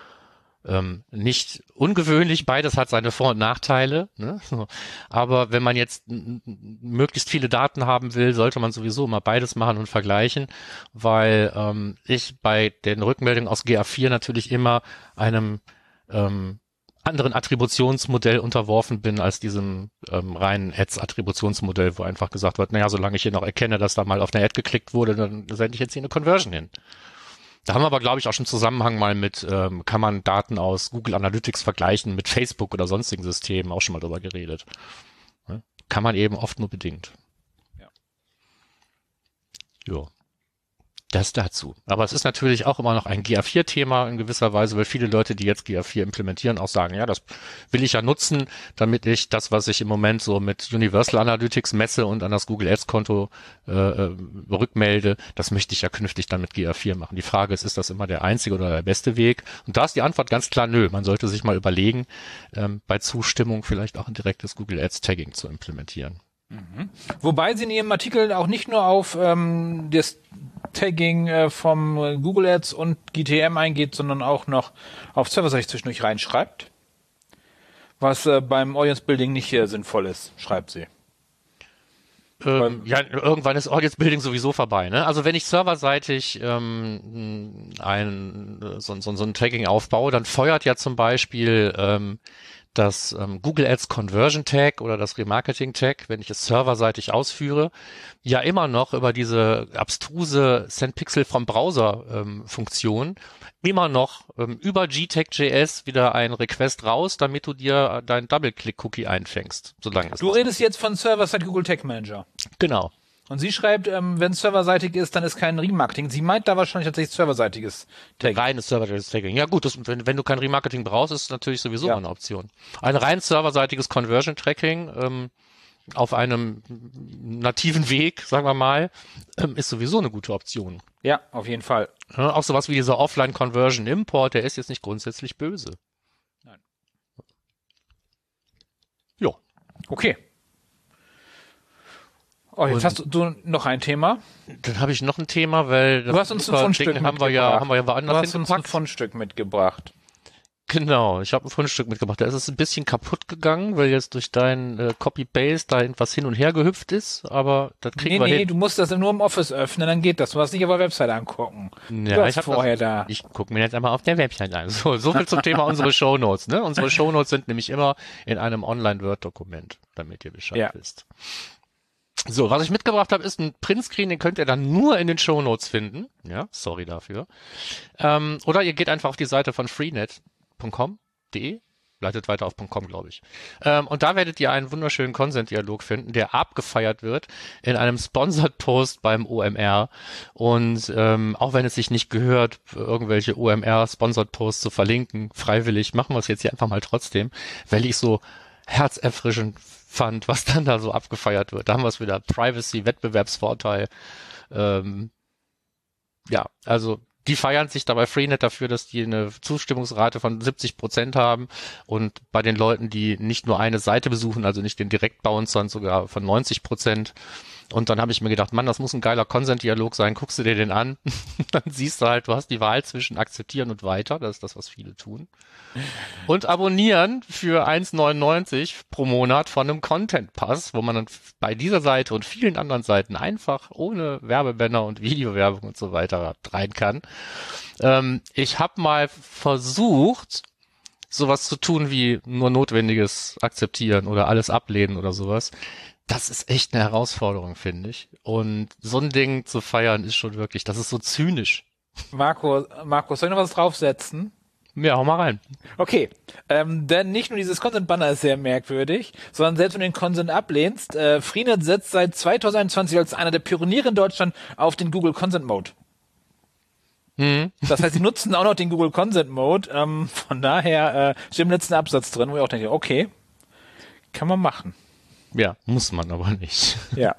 ähm, nicht ungewöhnlich, beides hat seine Vor- und Nachteile. Ne? *laughs* Aber wenn man jetzt möglichst viele Daten haben will, sollte man sowieso immer beides machen und vergleichen, weil ähm, ich bei den Rückmeldungen aus GA4 natürlich immer einem ähm, anderen Attributionsmodell unterworfen bin als diesem ähm, reinen Ads-Attributionsmodell, wo einfach gesagt wird, naja, solange ich hier noch erkenne, dass da mal auf eine Ad geklickt wurde, dann sende ich jetzt hier eine Conversion hin. Da haben wir aber, glaube ich, auch schon Zusammenhang mal mit, ähm, kann man Daten aus Google Analytics vergleichen mit Facebook oder sonstigen Systemen, auch schon mal drüber geredet. Kann man eben oft nur bedingt. Ja. Jo. Das dazu. Aber es ist natürlich auch immer noch ein GA4-Thema in gewisser Weise, weil viele Leute, die jetzt GA4 implementieren, auch sagen, ja, das will ich ja nutzen, damit ich das, was ich im Moment so mit Universal Analytics messe und an das Google Ads-Konto äh, äh, rückmelde, das möchte ich ja künftig dann mit GA4 machen. Die Frage ist, ist das immer der einzige oder der beste Weg? Und da ist die Antwort ganz klar, nö. Man sollte sich mal überlegen, ähm, bei Zustimmung vielleicht auch ein direktes Google Ads-Tagging zu implementieren. Mhm. Wobei Sie in Ihrem Artikel auch nicht nur auf ähm, das Tagging äh, vom Google Ads und GTM eingeht, sondern auch noch auf Server-Seite zwischendurch reinschreibt. Was äh, beim Audience Building nicht äh, sinnvoll ist, schreibt sie. Ähm, ja, irgendwann ist Audience Building sowieso vorbei. Ne? Also wenn ich serverseitig ähm, ein, so, so, so ein Tagging aufbaue, dann feuert ja zum Beispiel ähm, das ähm, Google Ads Conversion Tag oder das Remarketing Tag, wenn ich es serverseitig ausführe, ja immer noch über diese abstruse Send Pixel vom Browser ähm, Funktion immer noch ähm, über GTAG.js wieder ein Request raus, damit du dir dein Double-Click-Cookie einfängst. Solange du redest jetzt von Server-Side Google Tag Manager. Genau. Und sie schreibt, ähm, wenn es serverseitig ist, dann ist kein Remarketing. Sie meint da wahrscheinlich tatsächlich serverseitiges Tagging. Reines serverseitiges Tagging. Ja gut, das, wenn, wenn, du kein Remarketing brauchst, ist natürlich sowieso ja. eine Option. Ein rein serverseitiges Conversion Tracking ähm, auf einem nativen Weg, sagen wir mal, ähm, ist sowieso eine gute Option. Ja, auf jeden Fall. Ja, auch sowas wie dieser Offline Conversion Import, der ist jetzt nicht grundsätzlich böse. Nein. Ja. Okay. Oh, jetzt und hast du noch ein Thema. Dann habe ich noch ein Thema, weil du hast uns ein Fundstück haben wir ja, haben wir ja woanders Du hast uns ein Fundstück mitgebracht. Genau, ich habe ein Fundstück mitgebracht. Da ist es ein bisschen kaputt gegangen, weil jetzt durch dein äh, Copy-Paste da etwas hin und her gehüpft ist, aber das kriegen nee, wir nee, hin. du musst das nur im Office öffnen, dann geht das. Du musst nicht auf der Website angucken. Ja, ich habe vorher das, da. Ich gucke mir jetzt einmal auf der Website an. So, so viel zum Thema unsere Shownotes. Ne? Unsere Shownotes sind nämlich immer in einem Online-Word-Dokument, damit ihr Bescheid ja. wisst. So, was ich mitgebracht habe, ist ein Printscreen, den könnt ihr dann nur in den Show Notes finden. Ja, sorry dafür. Ähm, oder ihr geht einfach auf die Seite von freenet.com.de, leitet weiter auf .com, glaube ich. Ähm, und da werdet ihr einen wunderschönen Consent-Dialog finden, der abgefeiert wird in einem Sponsored Post beim OMR. Und ähm, auch wenn es sich nicht gehört, irgendwelche OMR-Sponsored Posts zu verlinken, freiwillig, machen wir es jetzt hier einfach mal trotzdem, weil ich so herzerfrischend fand, was dann da so abgefeiert wird. Da haben wir es wieder. Privacy, Wettbewerbsvorteil. Ähm, ja, also die feiern sich dabei Freenet dafür, dass die eine Zustimmungsrate von 70 Prozent haben und bei den Leuten, die nicht nur eine Seite besuchen, also nicht den Direktbounce, sondern sogar von 90 Prozent. Und dann habe ich mir gedacht, Mann, das muss ein geiler Consent-Dialog sein. Guckst du dir den an, *laughs* dann siehst du halt, du hast die Wahl zwischen akzeptieren und weiter. Das ist das, was viele tun. Und abonnieren für 1,99 pro Monat von einem Content-Pass, wo man dann bei dieser Seite und vielen anderen Seiten einfach ohne Werbebanner und Videowerbung und so weiter rein kann. Ähm, ich habe mal versucht, sowas zu tun wie nur Notwendiges akzeptieren oder alles ablehnen oder sowas das ist echt eine Herausforderung, finde ich. Und so ein Ding zu feiern ist schon wirklich, das ist so zynisch. Marco, Marco, soll ich noch was draufsetzen? Ja, hau mal rein. Okay, ähm, denn nicht nur dieses Consent-Banner ist sehr merkwürdig, sondern selbst wenn du den Consent ablehnst, äh, Freenet setzt seit 2021 als einer der Pioniere in Deutschland auf den Google Consent Mode. Hm. Das heißt, sie nutzen auch noch den Google Consent Mode. Ähm, von daher äh, steht im letzten Absatz drin, wo ich auch denke, okay, kann man machen. Ja, muss man aber nicht. *laughs* Ja.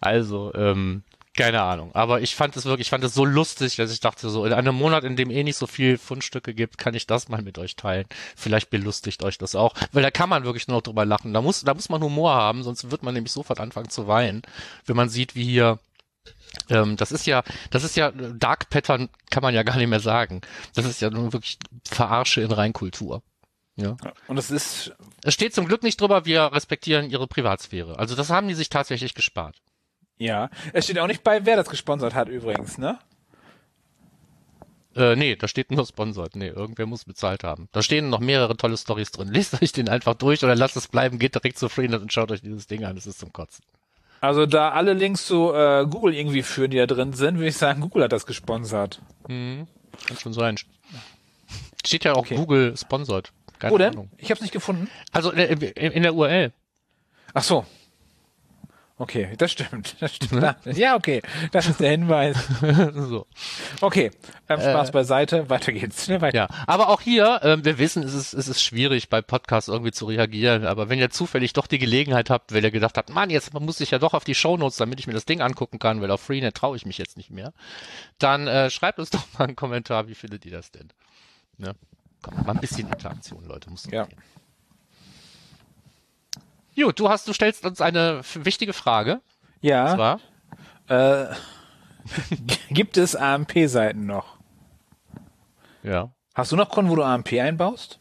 Also, ähm, keine Ahnung. Aber ich fand es wirklich, ich fand es so lustig, dass ich dachte, so in einem Monat, in dem eh nicht so viel Fundstücke gibt, kann ich das mal mit euch teilen. Vielleicht belustigt euch das auch. Weil da kann man wirklich nur noch drüber lachen. Da muss, da muss man Humor haben, sonst wird man nämlich sofort anfangen zu weinen. Wenn man sieht, wie hier ähm, das ist ja, das ist ja Dark Pattern kann man ja gar nicht mehr sagen. Das ist ja nur wirklich Verarsche in Reinkultur. Ja. Und es ist. Es steht zum Glück nicht drüber, wir respektieren ihre Privatsphäre. Also das haben die sich tatsächlich gespart. Ja. Es steht auch nicht bei, wer das gesponsert hat übrigens, ne? Äh, nee, da steht nur sponsored. Nee, irgendwer muss bezahlt haben. Da stehen noch mehrere tolle Stories drin. *laughs* Lest euch den einfach durch oder lasst es bleiben, geht direkt zu Freenet und schaut euch dieses Ding an. Das ist zum Kotzen. Also da alle Links zu äh, Google irgendwie führen, die da drin sind, würde ich sagen, Google hat das gesponsert. Mhm. Kann schon sein. Steht ja auch Okay. Google sponsored. Keine Wo denn? Ahnung. Ich habe es nicht gefunden. Also äh, in der URL. Ach so. Okay, das stimmt. Das stimmt. *laughs* Ja, okay. Das ist der Hinweis. *laughs* so. Okay, ähm, Spaß beiseite. Weiter geht's. Schnell weiter. Ja, aber auch hier, ähm, wir wissen, es ist, es ist schwierig, bei Podcasts irgendwie zu reagieren. Aber wenn ihr zufällig doch die Gelegenheit habt, weil ihr gedacht habt, Mann, jetzt muss ich ja doch auf die Shownotes, damit ich mir das Ding angucken kann, weil auf Freenet traue ich mich jetzt nicht mehr, dann äh, schreibt uns doch mal einen Kommentar, wie findet ihr das denn? Ne? Komm, mal ein bisschen Interaktion, Leute. Muss Ja. Gut, du hast, du stellst uns eine wichtige Frage. Und Ja. zwar, Äh, *laughs* gibt es AMP-Seiten noch? ja. Hast du noch Kunden, wo du AMP einbaust?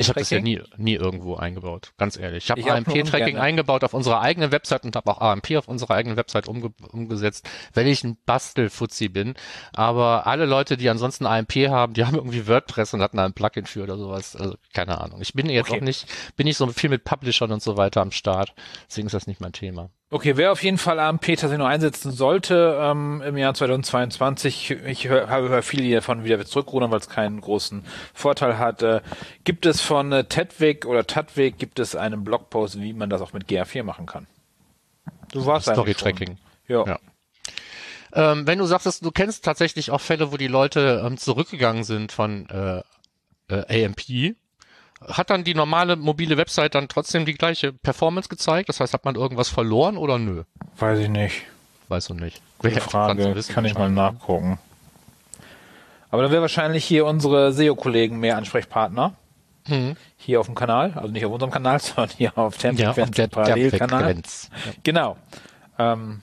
Ich habe das ja nie, nie irgendwo eingebaut, ganz ehrlich. Ich habe *laughs* AMP-Tracking eingebaut auf unserer eigenen Website und habe auch AMP auf unserer eigenen Website umge umgesetzt, weil ich ein Bastelfuzzi bin. Aber alle Leute, die ansonsten AMP haben, die haben irgendwie WordPress und hatten da ein Plugin für oder sowas. Also keine Ahnung. Ich bin jetzt Okay. auch nicht, bin nicht so viel mit Publishern und so weiter am Start. Deswegen ist das nicht mein Thema. Okay, wer auf jeden Fall AMP tatsächlich noch einsetzen sollte ähm, im Jahr 2022, ich hör, habe hör viele davon wieder zurückrudern, weil es keinen großen Vorteil hat. Äh, gibt es von äh, Tedwig oder Tadwig gibt es einen Blogpost, wie man das auch mit GA4 machen kann. Du warst schon. Story-Tracking. Ja. Ja. Ähm, wenn du sagst, dass du kennst tatsächlich auch Fälle, wo die Leute ähm, zurückgegangen sind von äh, äh, AMP, hat dann die normale mobile Website dann trotzdem die gleiche Performance gezeigt? Das heißt, hat man irgendwas verloren oder nö? Weiß ich nicht. Weißt du nicht. Gute Wäre Frage, wissen kann ich mal nachgucken. Aber da wäre wahrscheinlich hier unsere SEO-Kollegen mehr Ansprechpartner. Mhm. Hier auf dem Kanal, also nicht auf unserem Kanal, *laughs* sondern hier auf Ja, Temp auf der, Parallelkanal. Frequenz. Genau. Ähm,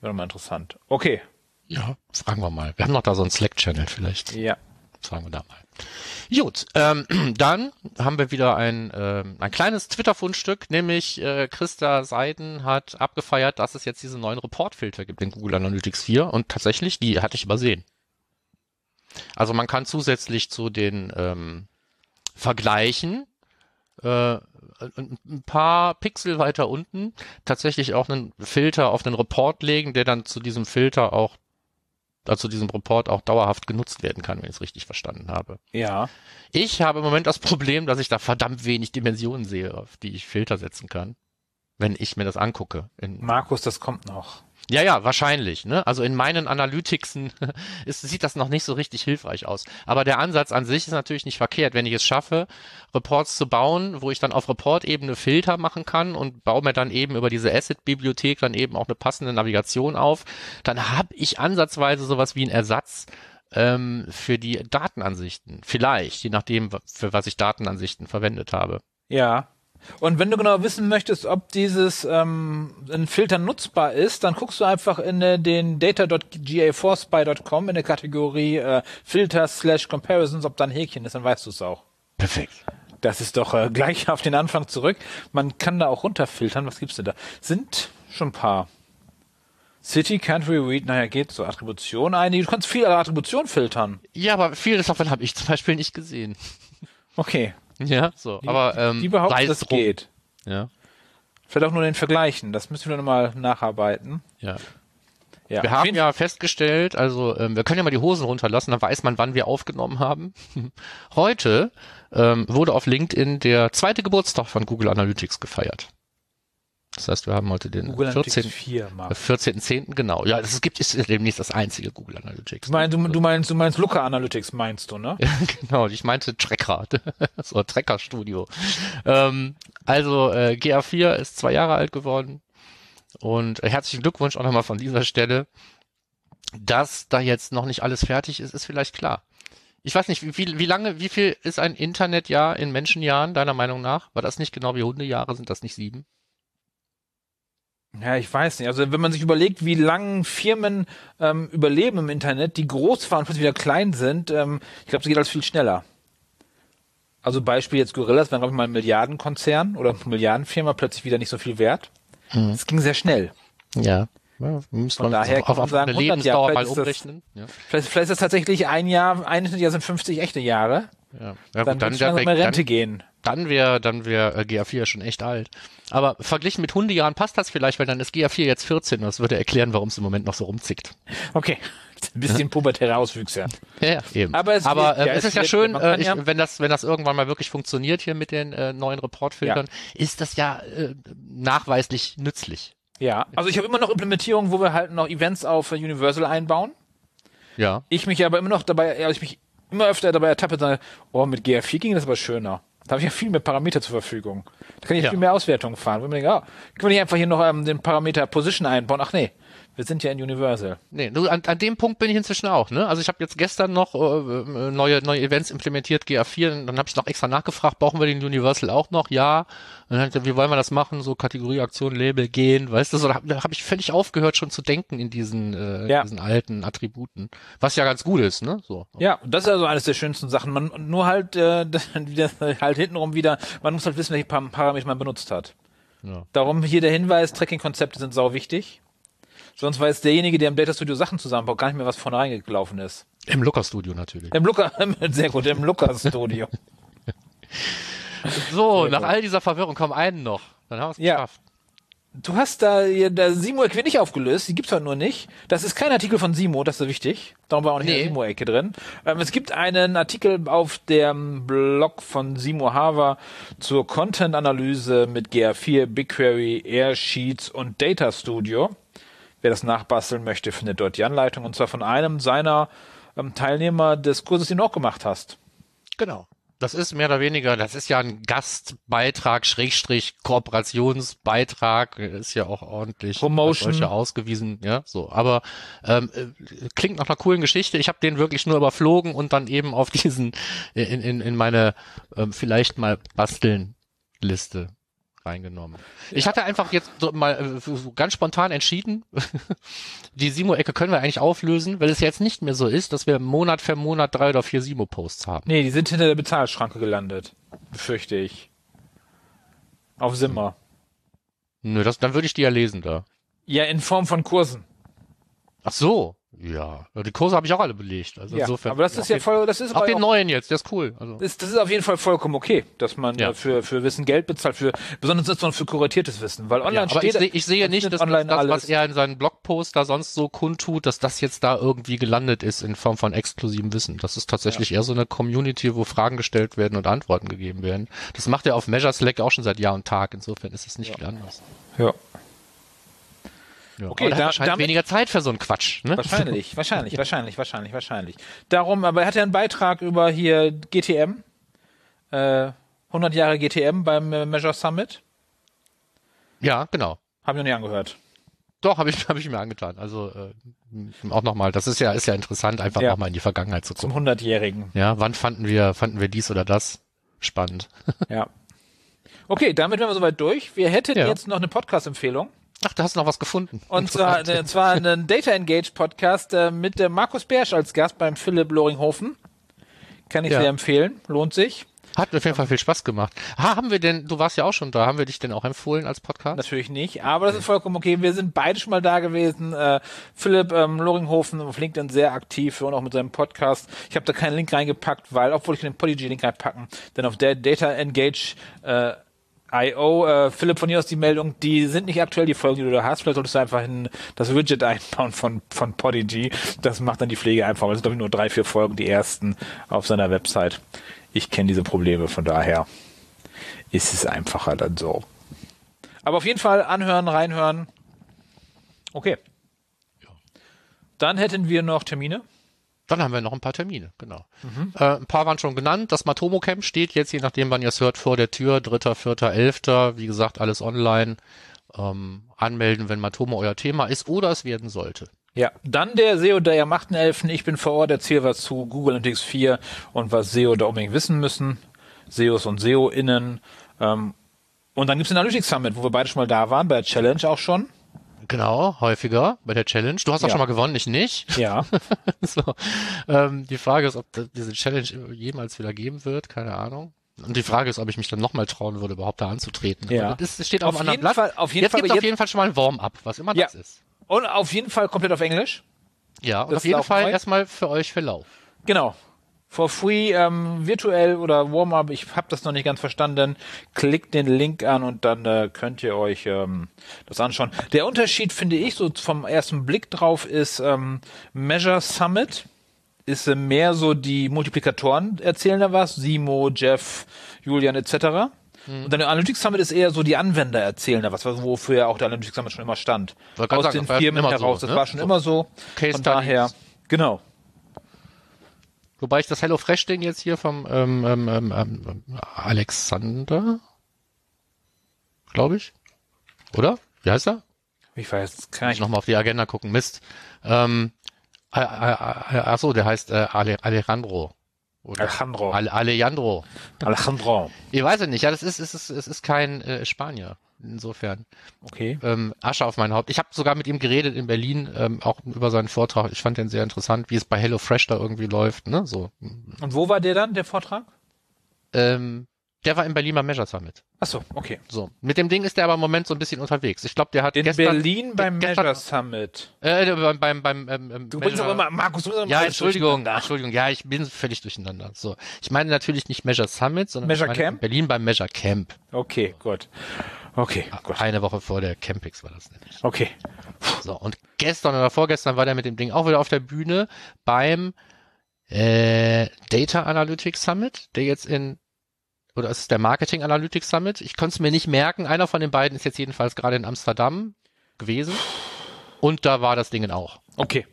wäre mal interessant. Okay. Ja, fragen wir mal. Wir haben noch da so einen Slack-Channel vielleicht. Ja. Fragen wir da mal. Gut, ähm, *clears throat* dann haben wir wieder ein, ähm, ein kleines Twitter-Fundstück, nämlich äh, Christa Seiden hat abgefeiert, dass es jetzt diese neuen Report-Filter gibt in Google Analytics 4 und tatsächlich, die hatte ich übersehen. Also man kann zusätzlich zu den ähm, Vergleichen äh, ein paar Pixel weiter unten tatsächlich auch einen Filter auf den Report legen, der dann zu diesem Filter auch, also zu diesem Report auch dauerhaft genutzt werden kann, wenn ich es richtig verstanden habe. Ja. Ich habe im Moment das Problem, dass ich da verdammt wenig Dimensionen sehe, auf die ich Filter setzen kann, wenn ich mir das angucke. Markus, das kommt noch. Ja, ja, wahrscheinlich. Ne? Also in meinen Analytics *laughs* ist, sieht das noch nicht so richtig hilfreich aus. Aber der Ansatz an sich ist natürlich nicht verkehrt. Wenn ich es schaffe, Reports zu bauen, wo ich dann auf Report-Ebene Filter machen kann und baue mir dann eben über diese Asset-Bibliothek dann eben auch eine passende Navigation auf, dann habe ich ansatzweise sowas wie einen Ersatz ähm, für die Datenansichten. Vielleicht, je nachdem, für was ich Datenansichten verwendet habe. Ja. Und wenn du genau wissen möchtest, ob dieses ähm, in Filtern nutzbar ist, dann guckst du einfach in äh, den data.ga4spy.com in der Kategorie äh, Filter slash Comparisons, ob da ein Häkchen ist, dann weißt du es auch. Perfekt. Das ist doch äh, *laughs* gleich auf den Anfang zurück. Man kann da auch runterfiltern. Was gibt's denn da? Sind schon ein paar. City, Country, Read, naja, geht so. Attribution ein. Du kannst viel Attribution filtern. Ja, aber vieles davon habe ich zum Beispiel nicht gesehen. Okay. *laughs* Ja, so. Die, aber ähm, die behaupten, es das drum. geht. Ja, Vielleicht auch nur den Vergleichen. Das müssen wir nochmal nacharbeiten. ja. Ja. Wir haben ja festgestellt, also ähm, wir können ja mal die Hosen runterlassen, dann weiß man, wann wir aufgenommen haben. *laughs* Heute ähm, wurde auf LinkedIn der zweite Geburtstag von Google Analytics gefeiert. Das heißt, wir haben heute den Google Analytics 14. 4, Marc. 14.10. genau. Ja, das gibt ist demnächst das einzige Google Analytics. Du meinst, du, du meinst, du meinst Looker Analytics, meinst du, ne? *laughs* genau, ich meinte Trecker, *laughs* so Trecker Studio. Ähm, also äh, GA4 ist zwei Jahre alt geworden und äh, herzlichen Glückwunsch auch nochmal von dieser Stelle. Dass da jetzt noch nicht alles fertig ist, ist vielleicht klar. Ich weiß nicht, wie, wie lange, wie viel ist ein Internetjahr in Menschenjahren, deiner Meinung nach? War das nicht genau wie Hundejahre? Sind das nicht sieben? Ja, ich weiß nicht. Also wenn man sich überlegt, wie lange Firmen ähm, überleben im Internet, die groß waren und plötzlich wieder klein sind, ähm, ich glaube, es geht alles viel schneller. Also Beispiel jetzt Gorillas, wenn glaube ich mal ein Milliardenkonzern oder Milliardenfirma plötzlich wieder nicht so viel wert. Es ging sehr schnell. Ja. Ja, Von daher auf, kann man auf sagen, eine 100 Lebensdauer mal ist das- umrechnen. Ja, Vielleicht, vielleicht ist das tatsächlich ein Jahr, ein Jahr sind 50 echte Jahre. Ja. ja Dann, gut, dann, dann, in Rente dann, gehen. dann wäre dann wär, äh, GA4 ja schon echt alt. Aber verglichen mit Hundejahren passt das vielleicht, weil dann ist GA4 jetzt 14 und das würde erklären, warum es im Moment noch so rumzickt. Okay. Ein bisschen *laughs* pubertäre Auswüchse. Ja, ja, eben. Aber es Aber äh, ja, es ist ja schön, äh, ich, ja- wenn das wenn das irgendwann mal wirklich funktioniert hier mit den äh, neuen Reportfiltern, ist das ja äh, nachweislich nützlich. Ja. Also ich habe immer noch Implementierungen, wo wir halt noch Events auf Universal einbauen. Ja. Ich mich aber immer noch dabei, ja, ich mich immer öfter dabei ertappe, sage, oh, mit GA4 ging das aber schöner. Da habe ich ja viel mehr Parameter zur Verfügung. Da kann ich Ja. viel mehr Auswertungen fahren. Wo ich mir denke, ah, können wir nicht einfach hier noch ähm, den Parameter Position einbauen? Ach nee, wir sind ja in Universal. Nee, nur an, an dem Punkt bin ich inzwischen auch, ne? Also ich habe jetzt gestern noch äh, äh, neue neue Events implementiert, GA4, dann habe ich noch extra nachgefragt, brauchen wir den Universal auch noch? Ja. Und dann wie wollen wir das machen? So Kategorie, Aktion, Label, gehen, weißt du, so da habe hab ich völlig aufgehört schon zu denken in diesen äh, Ja. diesen alten Attributen, was ja ganz gut ist, ne? So. Ja, und das ist also eines der schönsten Sachen. Man nur halt, äh, *laughs* halt hintenrum wieder, man muss halt wissen, welche Par- Parameter man benutzt hat. Ja. Darum hier der Hinweis, Tracking-Konzepte sind sau wichtig. Sonst weiß derjenige, der im Data Studio Sachen zusammenbaut, gar nicht mehr, was vorne reingelaufen ist. Im Looker Studio natürlich. Im Looker, *laughs* sehr gut, im Looker Studio. So, nach all dieser Verwirrung kommen einen noch. Dann haben wir es Ja. geschafft. Du hast da, da Simo-Ecke nicht aufgelöst, die gibt's halt nur nicht. Das ist kein Artikel von Simo, das ist wichtig. Darum war auch nicht Nee. Simo-Ecke drin. Ähm, es gibt einen Artikel auf dem Blog von Simo Hava zur Content-Analyse mit GA4, BigQuery, Airsheets und Data Studio. Wer das nachbasteln möchte, findet dort die Anleitung und zwar von einem seiner ähm, Teilnehmer des Kurses, den du auch gemacht hast. Genau. Das ist mehr oder weniger, das ist ja ein Gastbeitrag, Schrägstrich, Kooperationsbeitrag, ist ja auch ordentlich Promotion. solche ausgewiesen, ja, so. Aber ähm, äh, klingt nach einer coolen Geschichte. Ich habe den wirklich nur überflogen und dann eben auf diesen, in, in, in meine ähm, vielleicht mal basteln Liste reingenommen. Ich hatte einfach jetzt so mal äh, so ganz spontan entschieden, *laughs* die Simo-Ecke können wir eigentlich auflösen, weil es jetzt nicht mehr so ist, dass wir Monat für Monat drei oder vier Simo-Posts haben. Nee, die sind hinter der Bezahlschranke gelandet. Befürchte ich. Auf Simmer. Nö, das, dann würde ich die ja lesen da. Ja, in Form von Kursen. Ach so, ja. Die Kurse habe ich auch alle belegt. Also Ja, insofern. aber das ist ja voll, das ist Auch den auch, neuen jetzt, der ist cool. Also, ist, das ist auf jeden Fall vollkommen okay, dass man Ja. äh, für, für Wissen Geld bezahlt, für, besonders ist man für kuratiertes Wissen, weil online ja, aber steht, ich, seh, ich sehe nicht, dass online das, was er in seinen Blogpost da sonst so kundtut, dass das jetzt da irgendwie gelandet ist in Form von exklusivem Wissen. Das ist tatsächlich eher so eine Community, wo Fragen gestellt werden und Antworten gegeben werden. Das macht er auf Measure Slack auch schon seit Jahr und Tag. Insofern ist es nicht viel anders. ja. Ja. Okay, da- hat wahrscheinlich damit- weniger Zeit für so einen Quatsch. Ne? Wahrscheinlich, *laughs* wahrscheinlich, wahrscheinlich, wahrscheinlich, wahrscheinlich. Darum, aber er hat ja einen Beitrag über hier GTM, äh, 100 Jahre GTM beim äh, Measure Summit. Ja, genau. Hab ich noch nie angehört. Doch, habe ich, *laughs* hab ich mir angetan. Also äh, auch nochmal, das ist ja, ist ja interessant, einfach Ja. nochmal in die Vergangenheit zu Zum gucken. 100-Jährigen. Ja, wann fanden wir, fanden wir dies oder das spannend? *laughs* Ja. Okay, damit wären wir soweit durch. Wir hätten Ja. jetzt noch eine Podcast-Empfehlung. Ach, da hast du noch was gefunden. Und zwar, äh, zwar einen Data Engage Podcast äh, mit äh, Markus Bersch als Gast beim Philipp Loringhofen. Kann ich Ja. sehr empfehlen. Lohnt sich. Hat mir auf jeden Fall viel Spaß gemacht. Ha, haben wir denn, du warst ja auch schon da, haben wir dich denn auch empfohlen als Podcast? Natürlich nicht, aber das ist vollkommen okay. Wir sind beide schon mal da gewesen. Äh, Philipp ähm, Loringhofen auf LinkedIn sehr aktiv und auch mit seinem Podcast. Ich habe da keinen Link reingepackt, weil, obwohl ich den Podigy-Link reinpacken, denn auf der Data Engage äh, IO, äh, Philipp, von hier aus die Meldung, die sind nicht aktuell, die Folgen, die du da hast. Vielleicht solltest du einfach in das Widget einbauen von, von Podigy. Das macht dann die Pflege einfach. Das sind, glaube ich, nur drei, vier Folgen, die ersten auf seiner Website. Ich kenne diese Probleme, von daher ist es einfacher dann so. Aber auf jeden Fall anhören, reinhören. Okay. Dann hätten wir noch Termine. Dann haben wir noch ein paar Termine, genau. Äh, ein paar waren schon genannt. Das Matomo Camp steht jetzt, je nachdem, wann ihr es hört, vor der Tür. Dritter, vierter, elfter. Wie gesagt, alles online. Ähm, anmelden, wenn Matomo euer Thema ist oder es werden sollte. Ja, dann der SEO der am 8.11. Ich bin vor Ort, erzähle was zu Google Analytics 4 und was SEO da unbedingt wissen müssen. SEOs und SEO-Innen. Ähm, und dann gibt's den Analytics Summit, wo wir beide schon mal da waren, bei der Challenge auch schon. Genau, häufiger bei der Challenge. Du hast auch Ja. schon mal gewonnen, ich nicht. Ja. *laughs* so. ähm, die Frage ist, ob diese Challenge jemals wieder geben wird, keine Ahnung. Und die Frage ist, ob ich mich dann nochmal trauen würde, überhaupt da anzutreten. Ja. Das, das steht auf, Auf einem anderen Blatt. Fall- auf jeden jetzt Fall- gibt es auf jeden Fall schon mal ein Warm-up, was immer Ja. das ist. Und auf jeden Fall komplett auf Englisch. Ja, und Das auf jeden auch Fall neu. erstmal für euch für Lauf. Genau. For free, ähm, virtuell oder Warm-up, ich habe das noch nicht ganz verstanden. Klickt den Link an und dann äh, könnt ihr euch ähm, das anschauen. Der Unterschied, finde ich, so vom ersten Blick drauf, ist ähm, Measure Summit. Ist äh, mehr so die Multiplikatoren erzählen da was, Simo, Jeff, Julian etc. Und dann der Analytics Summit ist eher so die Anwender erzählen da was, wofür ja auch der Analytics Summit schon immer stand. Aus sagen, den Firmen immer so, heraus, das ne? war schon So. immer so. Case Von Studies. daher, genau. Wobei ich das HelloFresh-Ding jetzt hier vom ähm, ähm, ähm, ähm, Alexander, glaube ich, oder? Wie heißt er? Ich weiß, ich ich nochmal auf die Agenda gucken. Mist. Ähm, äh, ach so, der heißt äh, Ale Alejandro. Oder Alejandro. Ale Alejandro. Alejandro. Ich weiß es nicht. Ja, das ist, es ist, es ist kein äh, Spanier. Insofern. Okay. Ähm, Asche auf mein Haupt. Ich habe sogar mit ihm geredet in Berlin, ähm, auch über seinen Vortrag. Ich fand den sehr interessant, wie es bei HelloFresh da irgendwie läuft. Ne? So. Und wo war der dann, der Vortrag? Ähm, der war in Berlin beim Measure Summit. Achso, okay. So. Mit dem Ding ist der aber im Moment so ein bisschen unterwegs. Ich glaube, der hat In gestern, Berlin beim gestern- Measure Summit. Äh, beim, beim, beim ähm, ähm, Du Measure- auch immer, Markus, du bist Ja, Entschuldigung. Entschuldigung, ja, ich bin völlig durcheinander. So, ich meine natürlich nicht Measure Summit, sondern Measure Camp? in Berlin beim Measure Camp. Okay, gut. Okay, gut. Eine Woche vor der Campix war das nämlich. Okay. So, und gestern oder vorgestern war der mit dem Ding auch wieder auf der Bühne beim äh, Data Analytics Summit, der jetzt in oder ist es der Marketing Analytics Summit? Ich konnte es mir nicht merken. Einer von den beiden ist jetzt jedenfalls gerade in Amsterdam gewesen. Und da war das Ding auch. Okay.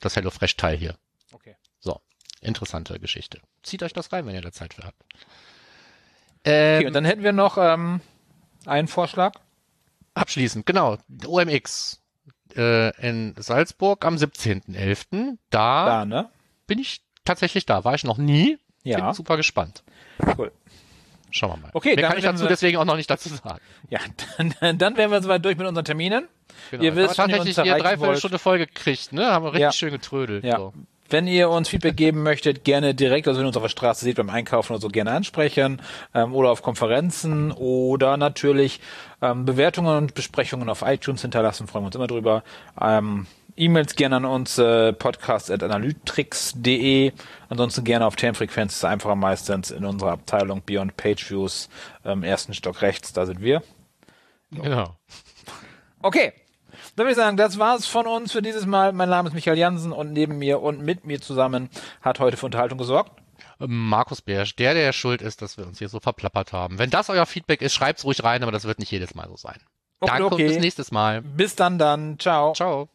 Das HelloFresh-Teil hier. Okay. So, interessante Geschichte. Zieht euch das rein, wenn ihr da Zeit für habt. Ähm, okay. Und dann hätten wir noch ähm, einen Vorschlag. abschließend, genau, OMX äh, in Salzburg am 17.11. Da, Da, ne? bin ich tatsächlich da. War ich noch nie. Ja. Bin super gespannt. Cool. Schauen wir mal. Okay, Mehr dann kann ich dazu wir- deswegen auch noch nicht dazu sagen. Ja, dann, dann wären wir soweit durch mit unseren Terminen. Genau. Ihr wisst, ihr tatsächlich erreichen dreiviertel Stunde Folge gekriegt, ne? Haben wir richtig Ja. schön getrödelt. Ja. So. Wenn ihr uns Feedback geben möchtet, gerne direkt, also wenn ihr uns auf der Straße seht beim Einkaufen oder so, gerne ansprechen ähm, oder auf Konferenzen oder natürlich ähm, Bewertungen und Besprechungen auf iTunes hinterlassen, freuen wir uns immer drüber. Ähm, E-Mails gerne an uns, äh, podcast.analytrix.de. Ansonsten gerne auf Termfrequenz, ist einfacher meistens in unserer Abteilung Beyond Page Views, ähm, ersten Stock rechts, da sind wir. Genau. Okay. Dann würde ich sagen, das war's von uns für dieses Mal. Mein Name ist Michael Jansen und neben mir und mit mir zusammen hat heute für Unterhaltung gesorgt. Markus Bersch, der, der schuld ist, dass wir uns hier so verplappert haben. Wenn das euer Feedback ist, schreibt's ruhig rein, aber das wird nicht jedes Mal so sein. Okay, Danke okay. und bis nächstes Mal. Bis dann dann. Ciao. Ciao.